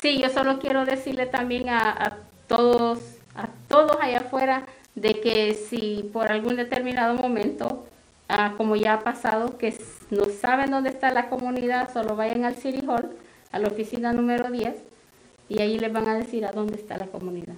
Sí, yo solo quiero decirle también a, a todos, a todos allá afuera, de que si por algún determinado momento, ah, como ya ha pasado, que no saben dónde está la comunidad, solo vayan al City Hall, a la oficina número 10, y ahí les van a decir a dónde está la comunidad.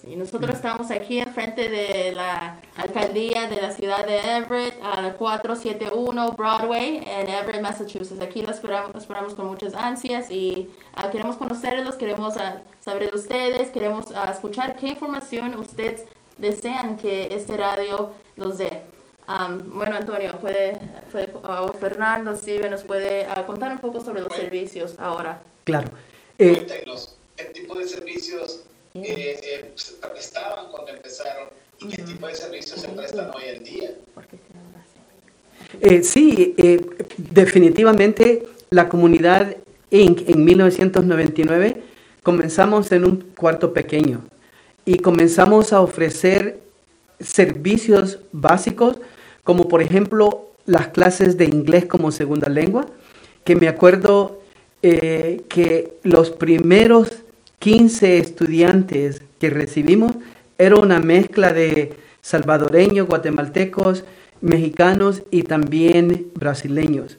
Sí, nosotros estamos aquí enfrente de la alcaldía de la ciudad de Everett, a 471 Broadway en Everett, Massachusetts. Aquí lo esperamos, esperamos con muchas ansias y uh, queremos conocerlos, queremos uh, saber de ustedes, queremos uh, escuchar qué información ustedes desean que este radio los dé. Um, bueno, Antonio, puede, puede Fernando, Silvia, nos puede contar un poco sobre los bueno, servicios ahora. Claro. Eh, ¿qué tipo de servicios eh, eh, prestaban cuando empezaron. Y qué tipo de servicios se prestan hoy en día. Eh, sí, eh, definitivamente la comunidad Inc. en 1999 comenzamos en un cuarto pequeño y comenzamos a ofrecer servicios básicos como por ejemplo las clases de inglés como segunda lengua, que me acuerdo eh, que los primeros 15 estudiantes que recibimos era una mezcla de salvadoreños, guatemaltecos, mexicanos y también brasileños.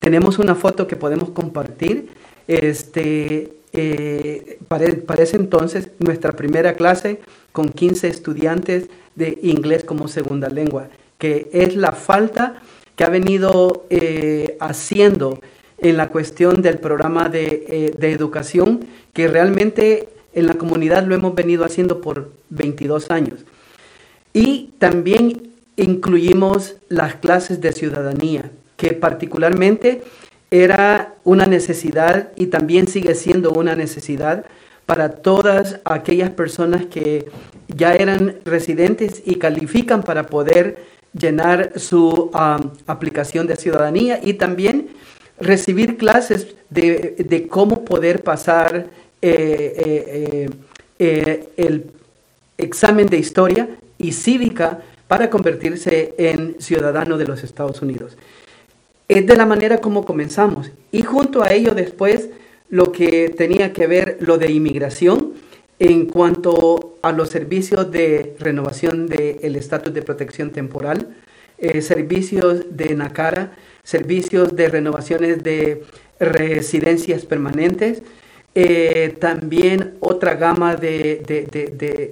Tenemos una foto que podemos compartir. Este, eh, entonces, nuestra primera clase con 15 estudiantes de inglés como segunda lengua, que que es la falta que ha venido eh, haciendo en la cuestión del programa de, eh, de, educación, que realmente en la comunidad lo hemos venido haciendo por 22 años. Y también incluimos las clases de ciudadanía, que particularmente era una necesidad y también sigue siendo una necesidad para todas aquellas personas que ya eran residentes y califican para poder llenar su um, aplicación de ciudadanía y también recibir clases de, cómo poder pasar eh, eh, eh, el examen de historia y cívica para convertirse en ciudadano de los Estados Unidos. Es de la manera como comenzamos. Y junto a ello después lo que tenía que ver lo de inmigración en cuanto a los servicios de renovación del estatus de protección temporal, servicios de NACARA, servicios de renovaciones de residencias permanentes, eh, también otra gama de,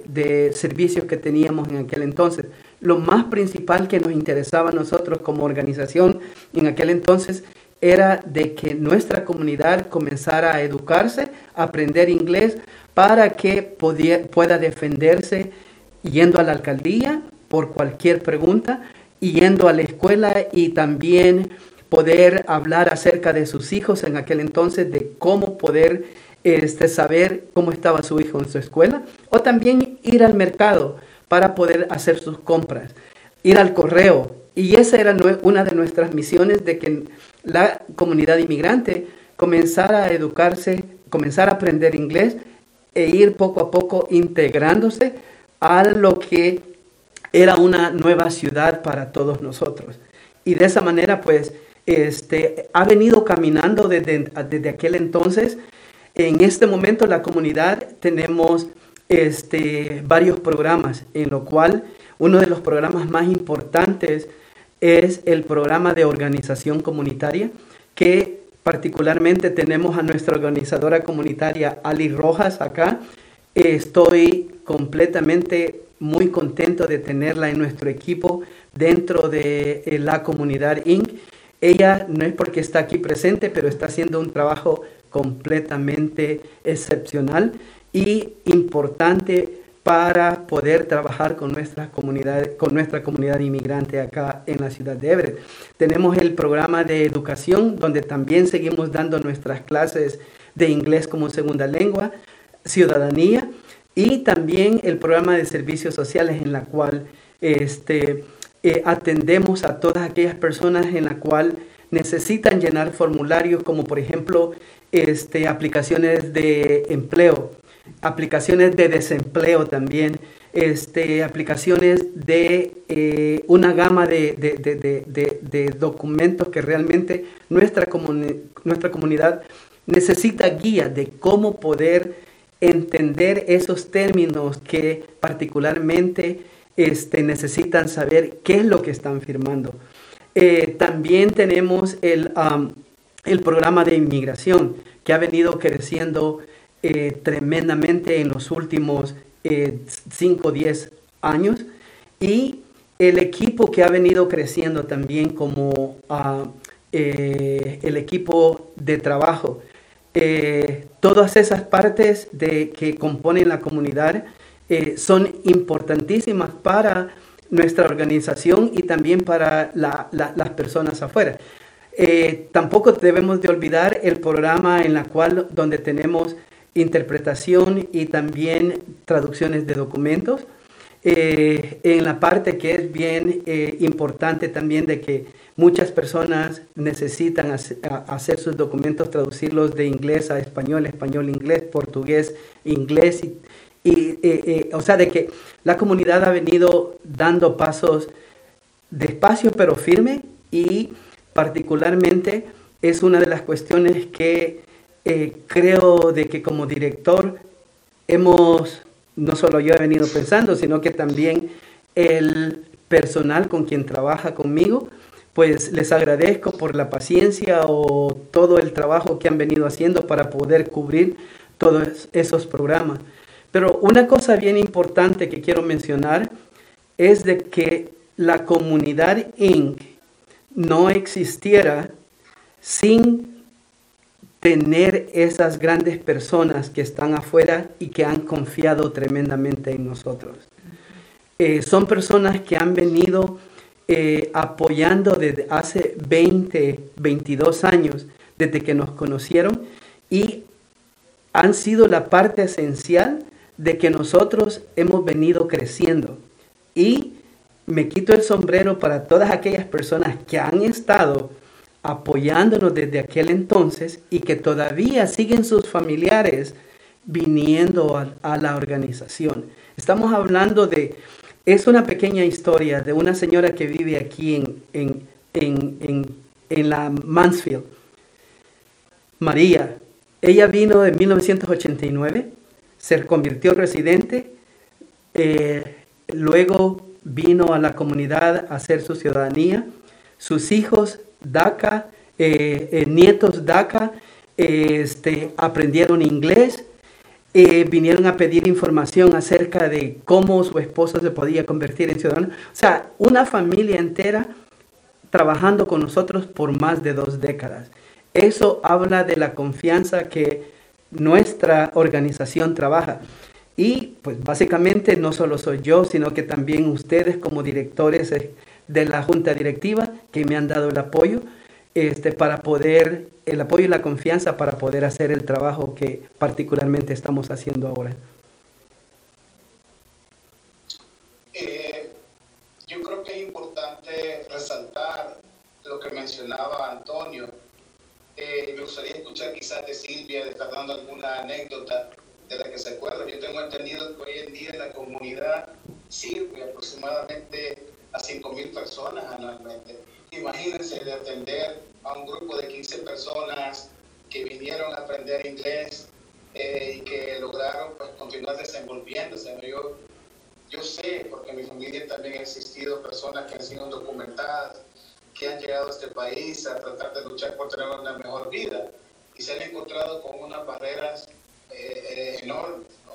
de, servicios que teníamos en aquel entonces. Lo más principal que nos interesaba a nosotros como organización en aquel entonces era de que nuestra comunidad comenzara a educarse, a aprender inglés, para que pueda defenderse yendo a la alcaldía por cualquier pregunta, yendo a la escuela y también poder hablar acerca de sus hijos en aquel entonces, de cómo poder este, saber cómo estaba su hijo en su escuela, o también ir al mercado para poder hacer sus compras, ir al correo. Y esa era una de nuestras misiones de que la comunidad inmigrante comenzara a educarse, comenzara a aprender inglés e ir poco a poco integrándose a lo que era una nueva ciudad para todos nosotros. Y de esa manera, pues, este, ha venido caminando desde, desde aquel entonces en este momento la comunidad tenemos este, varios programas, en lo cual uno de los programas más importantes es el programa de organización comunitaria, que particularmente tenemos a nuestra organizadora comunitaria Ali Rojas acá. Estoy completamente muy contento de tenerla en nuestro equipo dentro de eh, la comunidad Inc. Ella no es porque está aquí presente, pero está haciendo un trabajo completamente excepcional y importante para poder trabajar con nuestra comunidad, con nuestra comunidad inmigrante acá en la ciudad de Everett. Tenemos el programa de educación, donde también seguimos dando nuestras clases de inglés como segunda lengua, ciudadanía, y también el programa de servicios sociales en la cual este, eh, atendemos a todas aquellas personas en la cual necesitan llenar formularios como por ejemplo este, aplicaciones de empleo, aplicaciones de desempleo también, este, aplicaciones de eh, una gama de, de, documentos que realmente nuestra, nuestra comunidad necesita guía de cómo poder entender esos términos que particularmente este, necesitan saber qué es lo que están firmando. Eh, también tenemos el, el programa de inmigración que ha venido creciendo eh, tremendamente en los últimos 5 o 10 años y el equipo que ha venido creciendo también como ah, eh, el equipo de trabajo. Eh, todas esas partes de, que componen la comunidad son importantísimas para nuestra organización y también para las personas afuera. Eh, tampoco debemos de olvidar el programa en la cual donde tenemos interpretación y también traducciones de documentos. Eh, en la parte que es bien eh, importante también de que muchas personas necesitan hacer, sus documentos, traducirlos de inglés a español, español, inglés, portugués, inglés. Y, o sea, de que la comunidad ha venido dando pasos despacio pero firme y particularmente es una de las cuestiones que eh, creo de que como director hemos, no solo yo he venido pensando, sino que también el personal con quien trabaja conmigo, pues les agradezco por la paciencia o todo el trabajo que han venido haciendo para poder cubrir todos esos programas. Pero una cosa bien importante que quiero mencionar es de que la comunidad Inc. no existiera sin tener esas grandes personas que están afuera y que han confiado tremendamente en nosotros. Eh, son personas que han venido eh, apoyando desde hace 20, 22 años, desde que nos conocieron, y han sido la parte esencial de que nosotros hemos venido creciendo. Y me quito el sombrero para todas aquellas personas que han estado apoyándonos desde aquel entonces y que todavía siguen sus familiares viniendo a, la organización. Estamos hablando de, es una pequeña historia de una señora que vive aquí en, en la Mansfield. María, ella vino en 1989, se convirtió en residente, eh, luego vino a la comunidad a hacer su ciudadanía. Sus hijos, DACA, eh, eh, nietos DACA, este, aprendieron inglés, vinieron a pedir información acerca de cómo su esposo se podía convertir en ciudadano. O sea, una familia entera trabajando con nosotros por más de dos décadas. Eso habla de la confianza que nuestra organización trabaja. Y pues básicamente no solo soy yo, sino que también ustedes como directores de la junta directiva que me han dado el apoyo este, para poder, el apoyo y la confianza para poder hacer el trabajo que particularmente estamos haciendo ahora. Eh, yo creo que es importante resaltar lo que mencionaba Antonio eh, me gustaría escuchar quizás de Silvia, de estar dando alguna anécdota de la que se acuerda. Yo tengo entendido que hoy en día la comunidad sirve aproximadamente a 5.000 personas anualmente. Imagínense de atender a un grupo de 15 personas que vinieron a aprender inglés eh, y que lograron pues, continuar desenvolviéndose. Yo, yo sé, porque en mi familia también ha existido personas que han sido documentadas que han llegado a este país a tratar de luchar por tener una mejor vida y se han encontrado con unas barreras eh, eh, enormes, ¿no?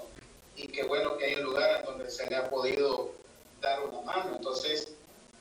Y qué bueno que hay un lugar donde se le ha podido dar una mano. Entonces,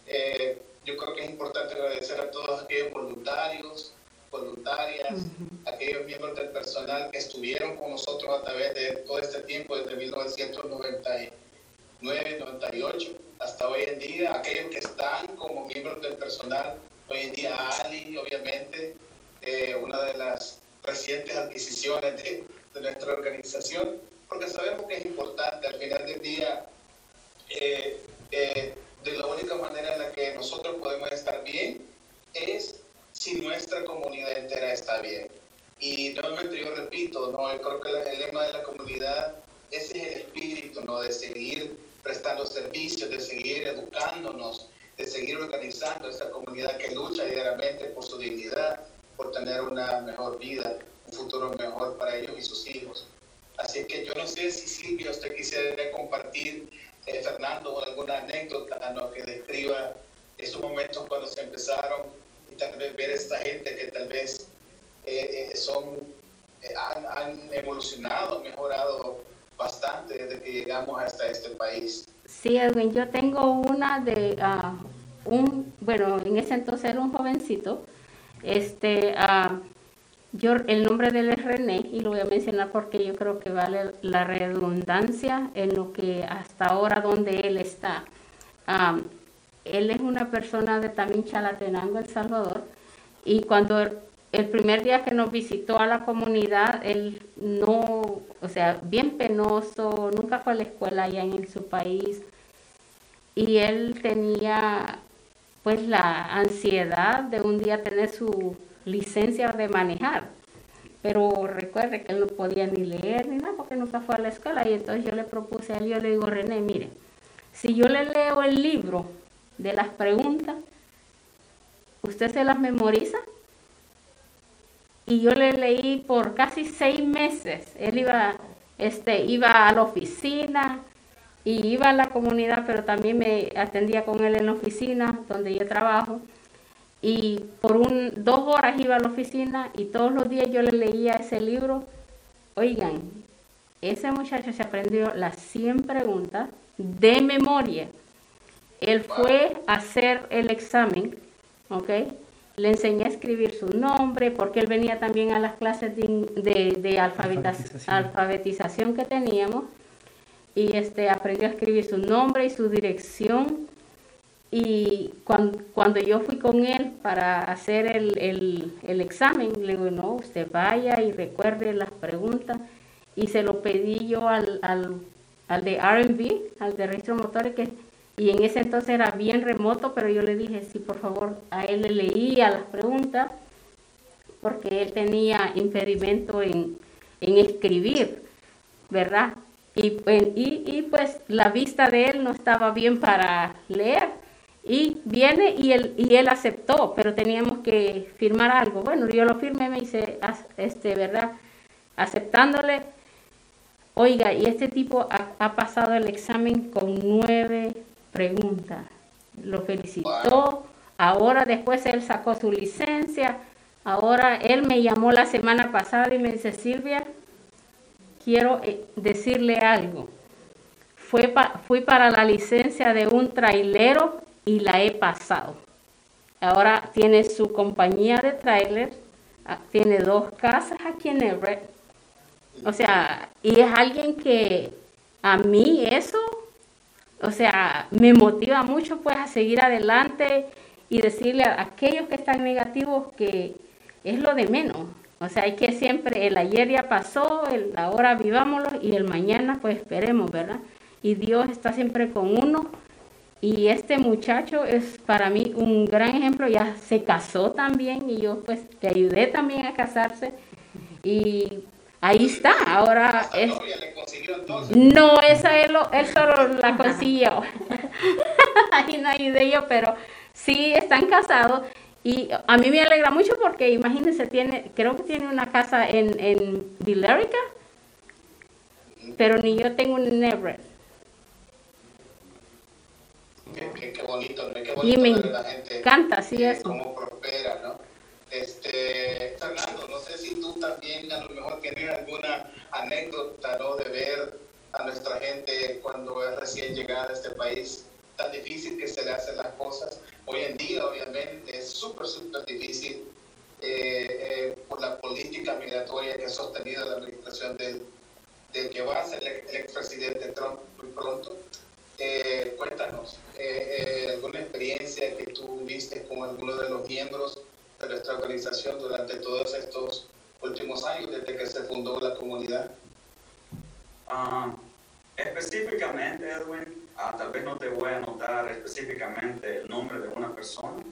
eh, yo creo que es importante agradecer a todos aquellos voluntarios, voluntarias, aquellos miembros del personal que estuvieron con nosotros a través de todo este tiempo, desde 1999, 98 hasta hoy en día, aquellos que están como miembros del personal, hoy en día Ali, obviamente, eh, una de las recientes adquisiciones de, nuestra organización, porque sabemos que es importante. Al final del día, eh, eh, de la única manera en la que nosotros podemos estar bien es si nuestra comunidad entera está bien. Y nuevamente yo repito, ¿no? yo creo que el lema de la comunidad, ese es el espíritu, ¿no? de seguir prestando servicios, de seguir educándonos, de seguir organizando esta comunidad que lucha diariamente por su dignidad, por tener una mejor vida, un futuro mejor para ellos y sus hijos. Así que yo no sé si Silvia usted quisiera compartir, eh, Fernando, alguna anécdota ¿no? que describa esos momentos cuando se empezaron y tal vez ver a esta gente que tal vez eh, eh, son, han, han evolucionado, mejorado bastante desde que llegamos hasta este país. Sí, Edwin, yo tengo una de ah, un, bueno, en ese entonces era un jovencito, este, uh, yo, el nombre de él es René y lo voy a mencionar porque yo creo que vale la redundancia en lo que hasta ahora donde él está. Él es una persona de también Chalatenango, El Salvador, y cuando el primer día que nos visitó a la comunidad, él no, o sea, bien penoso, nunca fue a la escuela allá en su país. Y él tenía pues la ansiedad de un día tener su licencia de manejar. Pero recuerde que él no podía ni leer ni nada porque nunca fue a la escuela. Y entonces yo le propuse a él, yo le digo, René, mire, si yo le leo el libro de las preguntas, ¿usted se las memoriza? y yo le leí por casi seis meses. Él iba, este, iba a la oficina y iba a la comunidad, pero también me atendía con él en la oficina donde yo trabajo. Y por un, dos horas iba a la oficina y todos los días yo le leía ese libro. Oigan, ese muchacho se aprendió las 100 preguntas de memoria. Él fue a hacer el examen, ¿ok? Le enseñé a escribir su nombre porque él venía también a las clases de, alfabetización. que teníamos y este, aprendió a escribir su nombre y su dirección. Y cuando, cuando yo fui con él para hacer el, examen, le digo, no, usted vaya y recuerde las preguntas. Y se lo pedí yo al, al, al de RB, al de registro motores, que y en ese entonces era bien remoto, pero yo le dije, sí, por favor, a él le leía las preguntas, porque él tenía impedimento en, escribir, ¿verdad? Y, y, pues la vista de él no estaba bien para leer. Y viene y él, y él aceptó, pero teníamos que firmar algo. Bueno, yo lo firmé, me dice, este, ¿verdad? Aceptándole, oiga, y este tipo ha, pasado el examen con nueve pregunta. Lo felicitó. Ahora después él sacó su licencia. Ahora él me llamó la semana pasada y me dice, Silvia, quiero eh, decirle algo. Fue fui para la licencia de un trailero y la he pasado. Ahora tiene su compañía de trailer, ah, tiene dos casas aquí en Everett. O sea, y es alguien que a mí eso o sea, me motiva mucho pues a seguir adelante y decirle a aquellos que están negativos que es lo de menos. O sea, hay que siempre, el ayer ya pasó, el ahora vivámoslo y el mañana pues esperemos, ¿verdad? Y Dios está siempre con uno. Y este muchacho es para mí un gran ejemplo, ya se casó también y yo pues le ayudé también a casarse. Y Ahí está, ahora es... No, esa él, él solo la consiguió. Ahí no ayudé yo, pero sí están casados. Y a mí me alegra mucho porque imagínense, tiene, creo que tiene una casa en, en Billerica, pero ni yo tengo un Everett. Qué, qué, bonito, qué bonito y me la gente, encanta, sí, eso. Cómo prospera, ¿no? Este, Fernando, no sé si tú también a lo mejor tienes alguna anécdota ¿no? de ver a nuestra gente cuando es recién llegada a este país, tan difícil que se le hacen las cosas. Hoy en día, obviamente, es súper, súper difícil eh, eh, por la política migratoria que ha sostenido la administración del, del que va a ser el expresidente Trump muy pronto. Eh, cuéntanos, alguna experiencia que tú viste con alguno de los miembros de nuestra organización durante todos estos últimos años desde que se fundó la comunidad? Ah, específicamente, Edwin, ah, tal vez no te voy a anotar específicamente el nombre de una persona,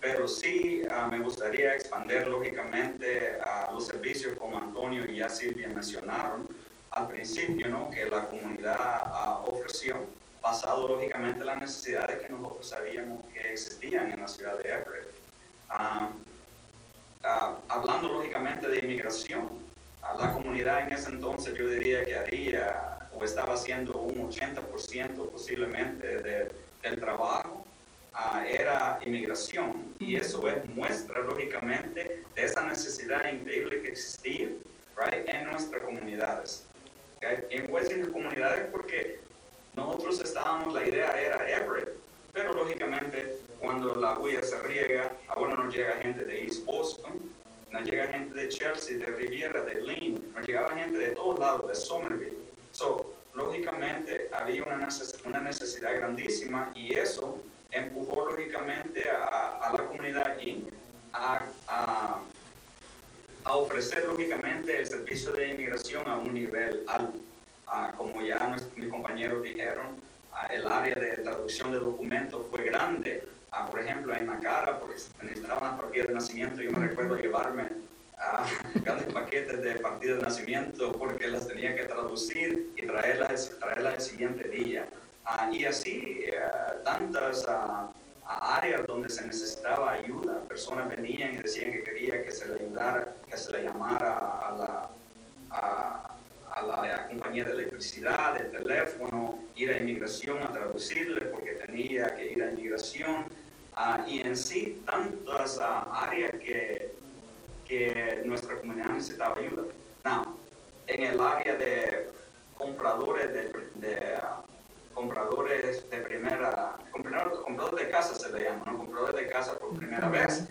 pero sí uh, me gustaría expandir lógicamente a los servicios como Antonio y ya Silvia mencionaron al principio, ¿no? que la comunidad ofreció, basado lógicamente en las necesidades que nosotros sabíamos que existían en la ciudad de Everett. Ah, hablando lógicamente de inmigración, a la comunidad en ese entonces yo diría que haría o estaba haciendo un 80% posiblemente del trabajo ah, era inmigración y eso es muestra lógicamente de esa necesidad increíble que existía en nuestras comunidades. En nuestras comunidades porque nosotros estábamos, la idea era Everett, pero lógicamente cuando la huella se riega, ahora nos llega gente de East Boston, nos llega gente de Chelsea, de Riviera, de Lynn, nos llegaba gente de todos lados, de Somerville. So, lógicamente había una, necesidad grandísima y eso empujó lógicamente a, la comunidad allí a, a, ofrecer lógicamente el servicio de inmigración a un nivel alto. Como ya mis compañeros dijeron, ah, el área de traducción de documentos fue grande Ah, por ejemplo, en Macara, porque necesitaban las partidas de nacimiento, yo me recuerdo llevarme grandes paquetes de partidas de nacimiento porque las tenía que traducir y traerlas, traerlas el siguiente día. Y así, eh, tantas áreas donde se necesitaba ayuda, personas venían y decían que quería que se le ayudara, que se le llamara a la, a la compañía de electricidad, de teléfono, ir a inmigración a traducirle porque tenía que ir a inmigración Ah, y en sí tantas ah, áreas que, que nuestra comunidad necesitaba ayuda. Now, en el área de compradores de, de ah, compradores de primera, compradores de casa se le llama, ¿no? compradores de casa por primera vez.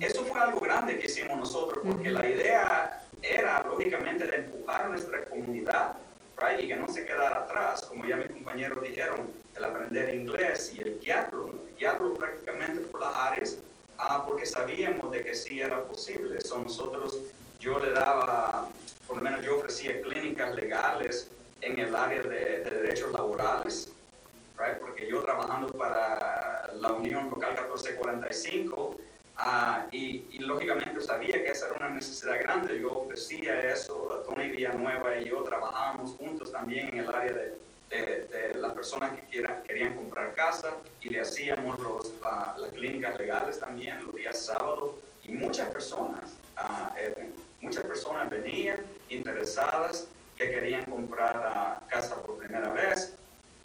Eso fue algo grande que hicimos nosotros, porque la idea era, lógicamente, de empujar a nuestra comunidad y que no se quedara atrás, como ya mis compañeros dijeron, el aprender inglés y el guiarlo, guiarlo prácticamente por las áreas, ah, porque sabíamos de que sí era posible. Eso nosotros, yo le daba, por lo menos yo ofrecía clínicas legales en el área de, derechos laborales, porque yo trabajando para la Unión Local 1445, Ah, y, lógicamente sabía que esa era una necesidad grande. Yo ofrecía eso, Tony Villanueva y yo trabajábamos juntos también en el área de, de, las personas que quieran, querían comprar casa y le hacíamos los, las clínicas legales también los días sábados. Y muchas personas, ah, muchas personas venían interesadas que querían comprar ah, casa por primera vez.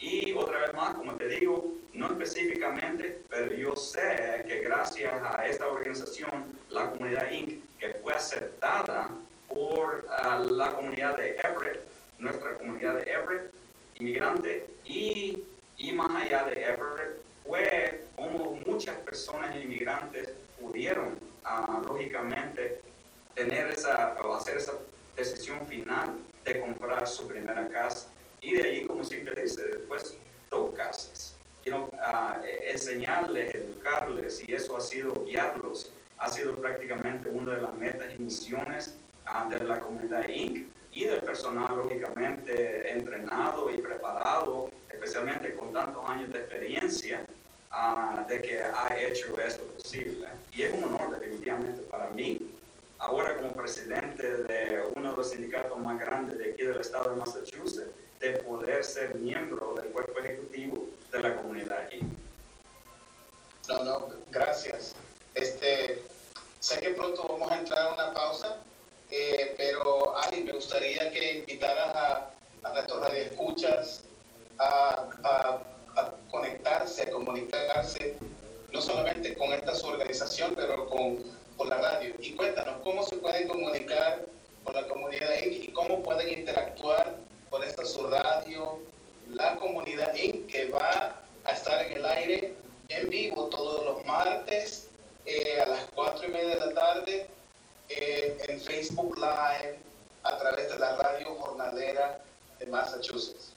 Y otra vez más, como te digo, no específicamente, pero yo sé que gracias a esta organización, la comunidad Inc., que fue aceptada por ah, la comunidad de Everett, nuestra comunidad de Everett, inmigrante, y, y más allá de Everett, fue como muchas personas inmigrantes pudieron, ah, lógicamente, tener esa, o hacer esa decisión final de comprar su primera casa. Y de ahí, como siempre dice, después dos casas enseñarles, educarles, y eso ha sido guiarlos, ha sido prácticamente una de las metas y misiones ah, de la comunidad INC. y del personal, lógicamente, entrenado y preparado, especialmente con tantos años de experiencia, ah, de que ha hecho esto posible. Y es un honor definitivamente para mí, ahora como presidente de uno de los sindicatos más grandes de aquí del estado de Massachusetts, de poder ser miembro del cuerpo ejecutivo de la comunidad aquí. No, no, gracias. Este, sé que pronto vamos a entrar a una pausa, eh, pero ay, me gustaría que invitaras a, a nuestros radioescuchas a, a, a conectarse, a comunicarse, no solamente con esta su organización, pero con, con la radio. Y cuéntanos cómo se pueden comunicar con la comunidad y cómo pueden interactuar con esta su radio, la comunidad Inc., que va a estar en el aire en vivo todos los martes eh, a las 4 y media de la tarde eh, en Facebook Live a través de la radio jornalera de Massachusetts.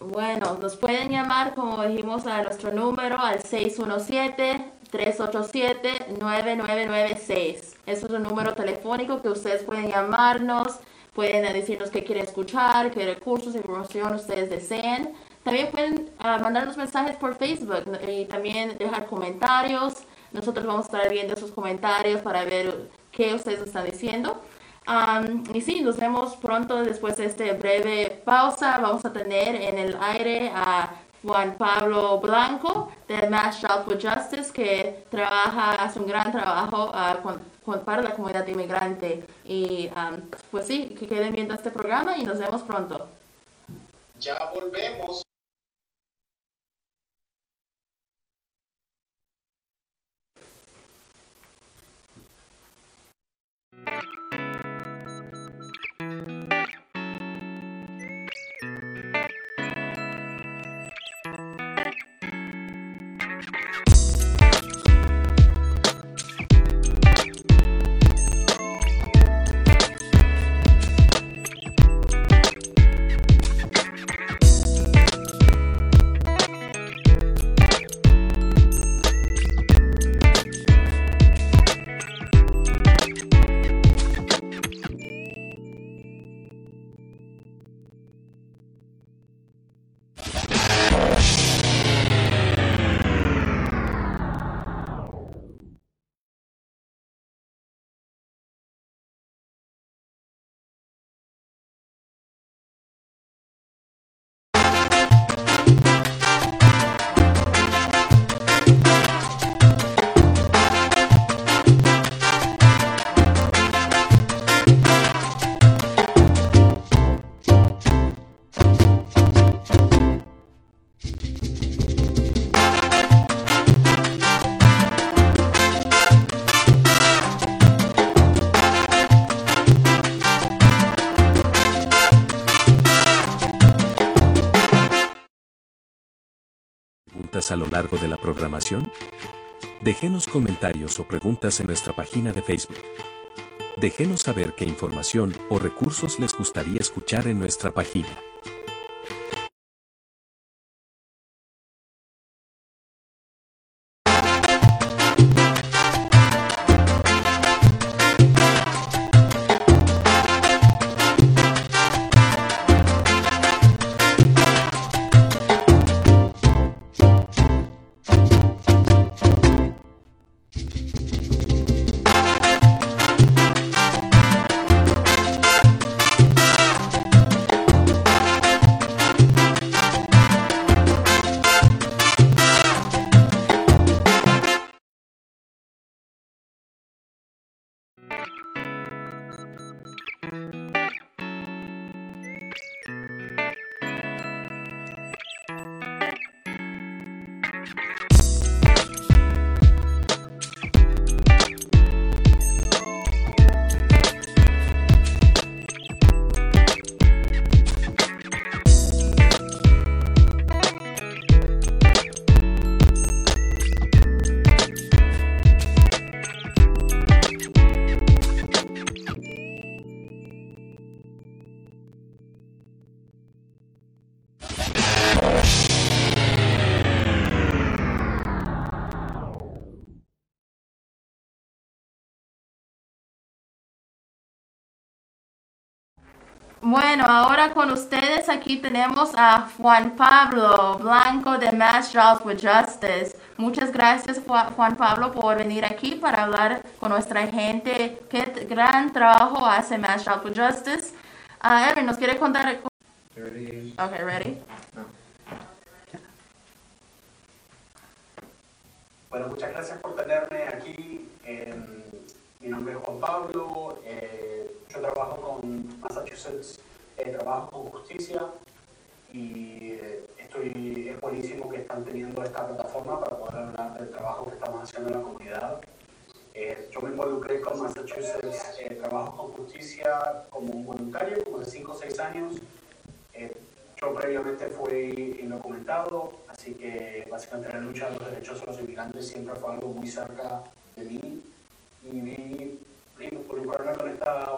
Bueno, nos pueden llamar, como dijimos, a nuestro número al 617-387-9996. Eso es un número telefónico que ustedes pueden llamarnos Pueden decirnos qué quieren escuchar, qué recursos, información ustedes deseen. También pueden uh, mandarnos mensajes por Facebook y también dejar comentarios. Nosotros vamos a estar viendo esos comentarios para ver qué ustedes están diciendo. y sí, nos vemos pronto después de esta breve pausa. Vamos a tener en el aire a Juan Pablo Blanco de Mass for Justice que trabaja, hace un gran trabajo uh, con para la comunidad inmigrante. Y um, pues sí, que queden viendo este programa y nos vemos pronto. Ya volvemos. A lo largo de la programación? Déjenos comentarios o preguntas en nuestra página de Facebook. Déjenos saber qué información o recursos les gustaría escuchar en nuestra página. Bueno, ahora con ustedes aquí tenemos a Juan Pablo Blanco de Mass Jobs with Justice. Muchas gracias Juan Pablo por venir aquí para hablar con nuestra gente. Qué gran trabajo hace Mass Jobs with Justice. Uh, Evan, ¿nos quiere contar? Ready. Okay, ready. Bueno, muchas gracias por tenerme aquí. mi nombre es Juan Pablo. Eh, yo trabajo con Massachusetts, eh, trabajo con justicia y eh, estoy, es buenísimo que están teniendo esta plataforma para poder hablar del trabajo que estamos haciendo en la comunidad. yo me involucré con Massachusetts, trabajo con justicia como un voluntario, como de 5 o 6 años. yo previamente fui indocumentado, así que básicamente la lucha de los derechos de los inmigrantes siempre fue algo muy cerca de mí y vi involucrarme con esta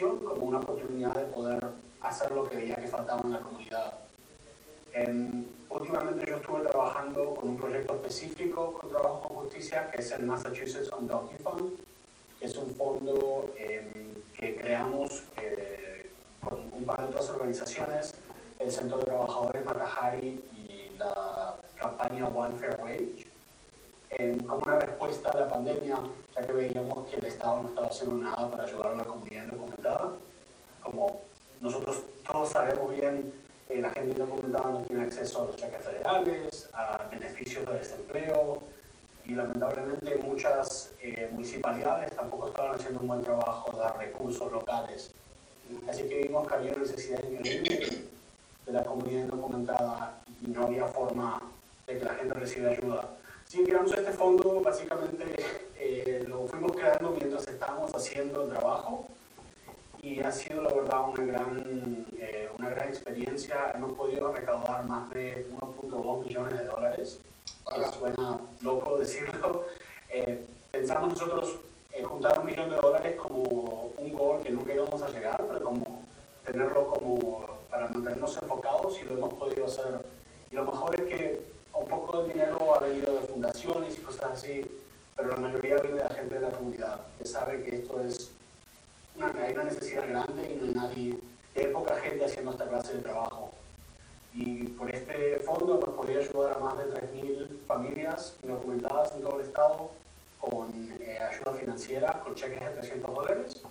como una oportunidad de poder hacer lo que veía que faltaba en la comunidad. últimamente yo estuve trabajando con un proyecto específico con trabajo con justicia que es el Massachusetts Undocumented Fund, que es un fondo em, que creamos eh, con un par de otras organizaciones, el Centro de Trabajadores Matajari y la campaña One Fair Wage como una respuesta a la pandemia, ya que veíamos que el Estado no estaba haciendo nada para ayudar a la comunidad indocumentada. Como nosotros todos sabemos bien, eh, la gente indocumentada no tiene acceso a los cheques federales, a beneficios de desempleo, y lamentablemente muchas eh, municipalidades tampoco estaban haciendo un buen trabajo de dar recursos locales. Así que vimos que había necesidad increíble de la comunidad indocumentada y no había forma de que la gente reciba ayuda. Sí, creamos este fondo, básicamente eh, lo fuimos creando mientras estábamos haciendo el trabajo y ha sido la verdad una gran, eh, una gran experiencia. Hemos podido recaudar más de 1.2 millones de dólares. suena loco decirlo. Eh, pensamos nosotros juntar un millón de dólares como un gol que nunca íbamos a llegar, pero como tenerlo como para mantenernos enfocados y lo hemos podido hacer. Y lo mejor es que un poco de dinero ha venido de fundaciones y cosas así, pero la mayoría viene de la gente de la comunidad, que sabe que esto es una, hay una necesidad grande y no hay nadie, hay poca gente haciendo esta clase de trabajo. Y por este fondo nos podría ayudar a más de 3.000 familias documentadas en todo el estado con eh, ayuda financiera, con cheques de 300 dólares.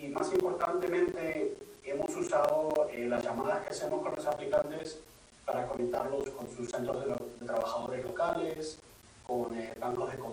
Y más importantemente, hemos usado eh, las llamadas que hacemos con los aplicantes para conectarlos con sus centros de, trabajadores locales, con eh, bancos de comida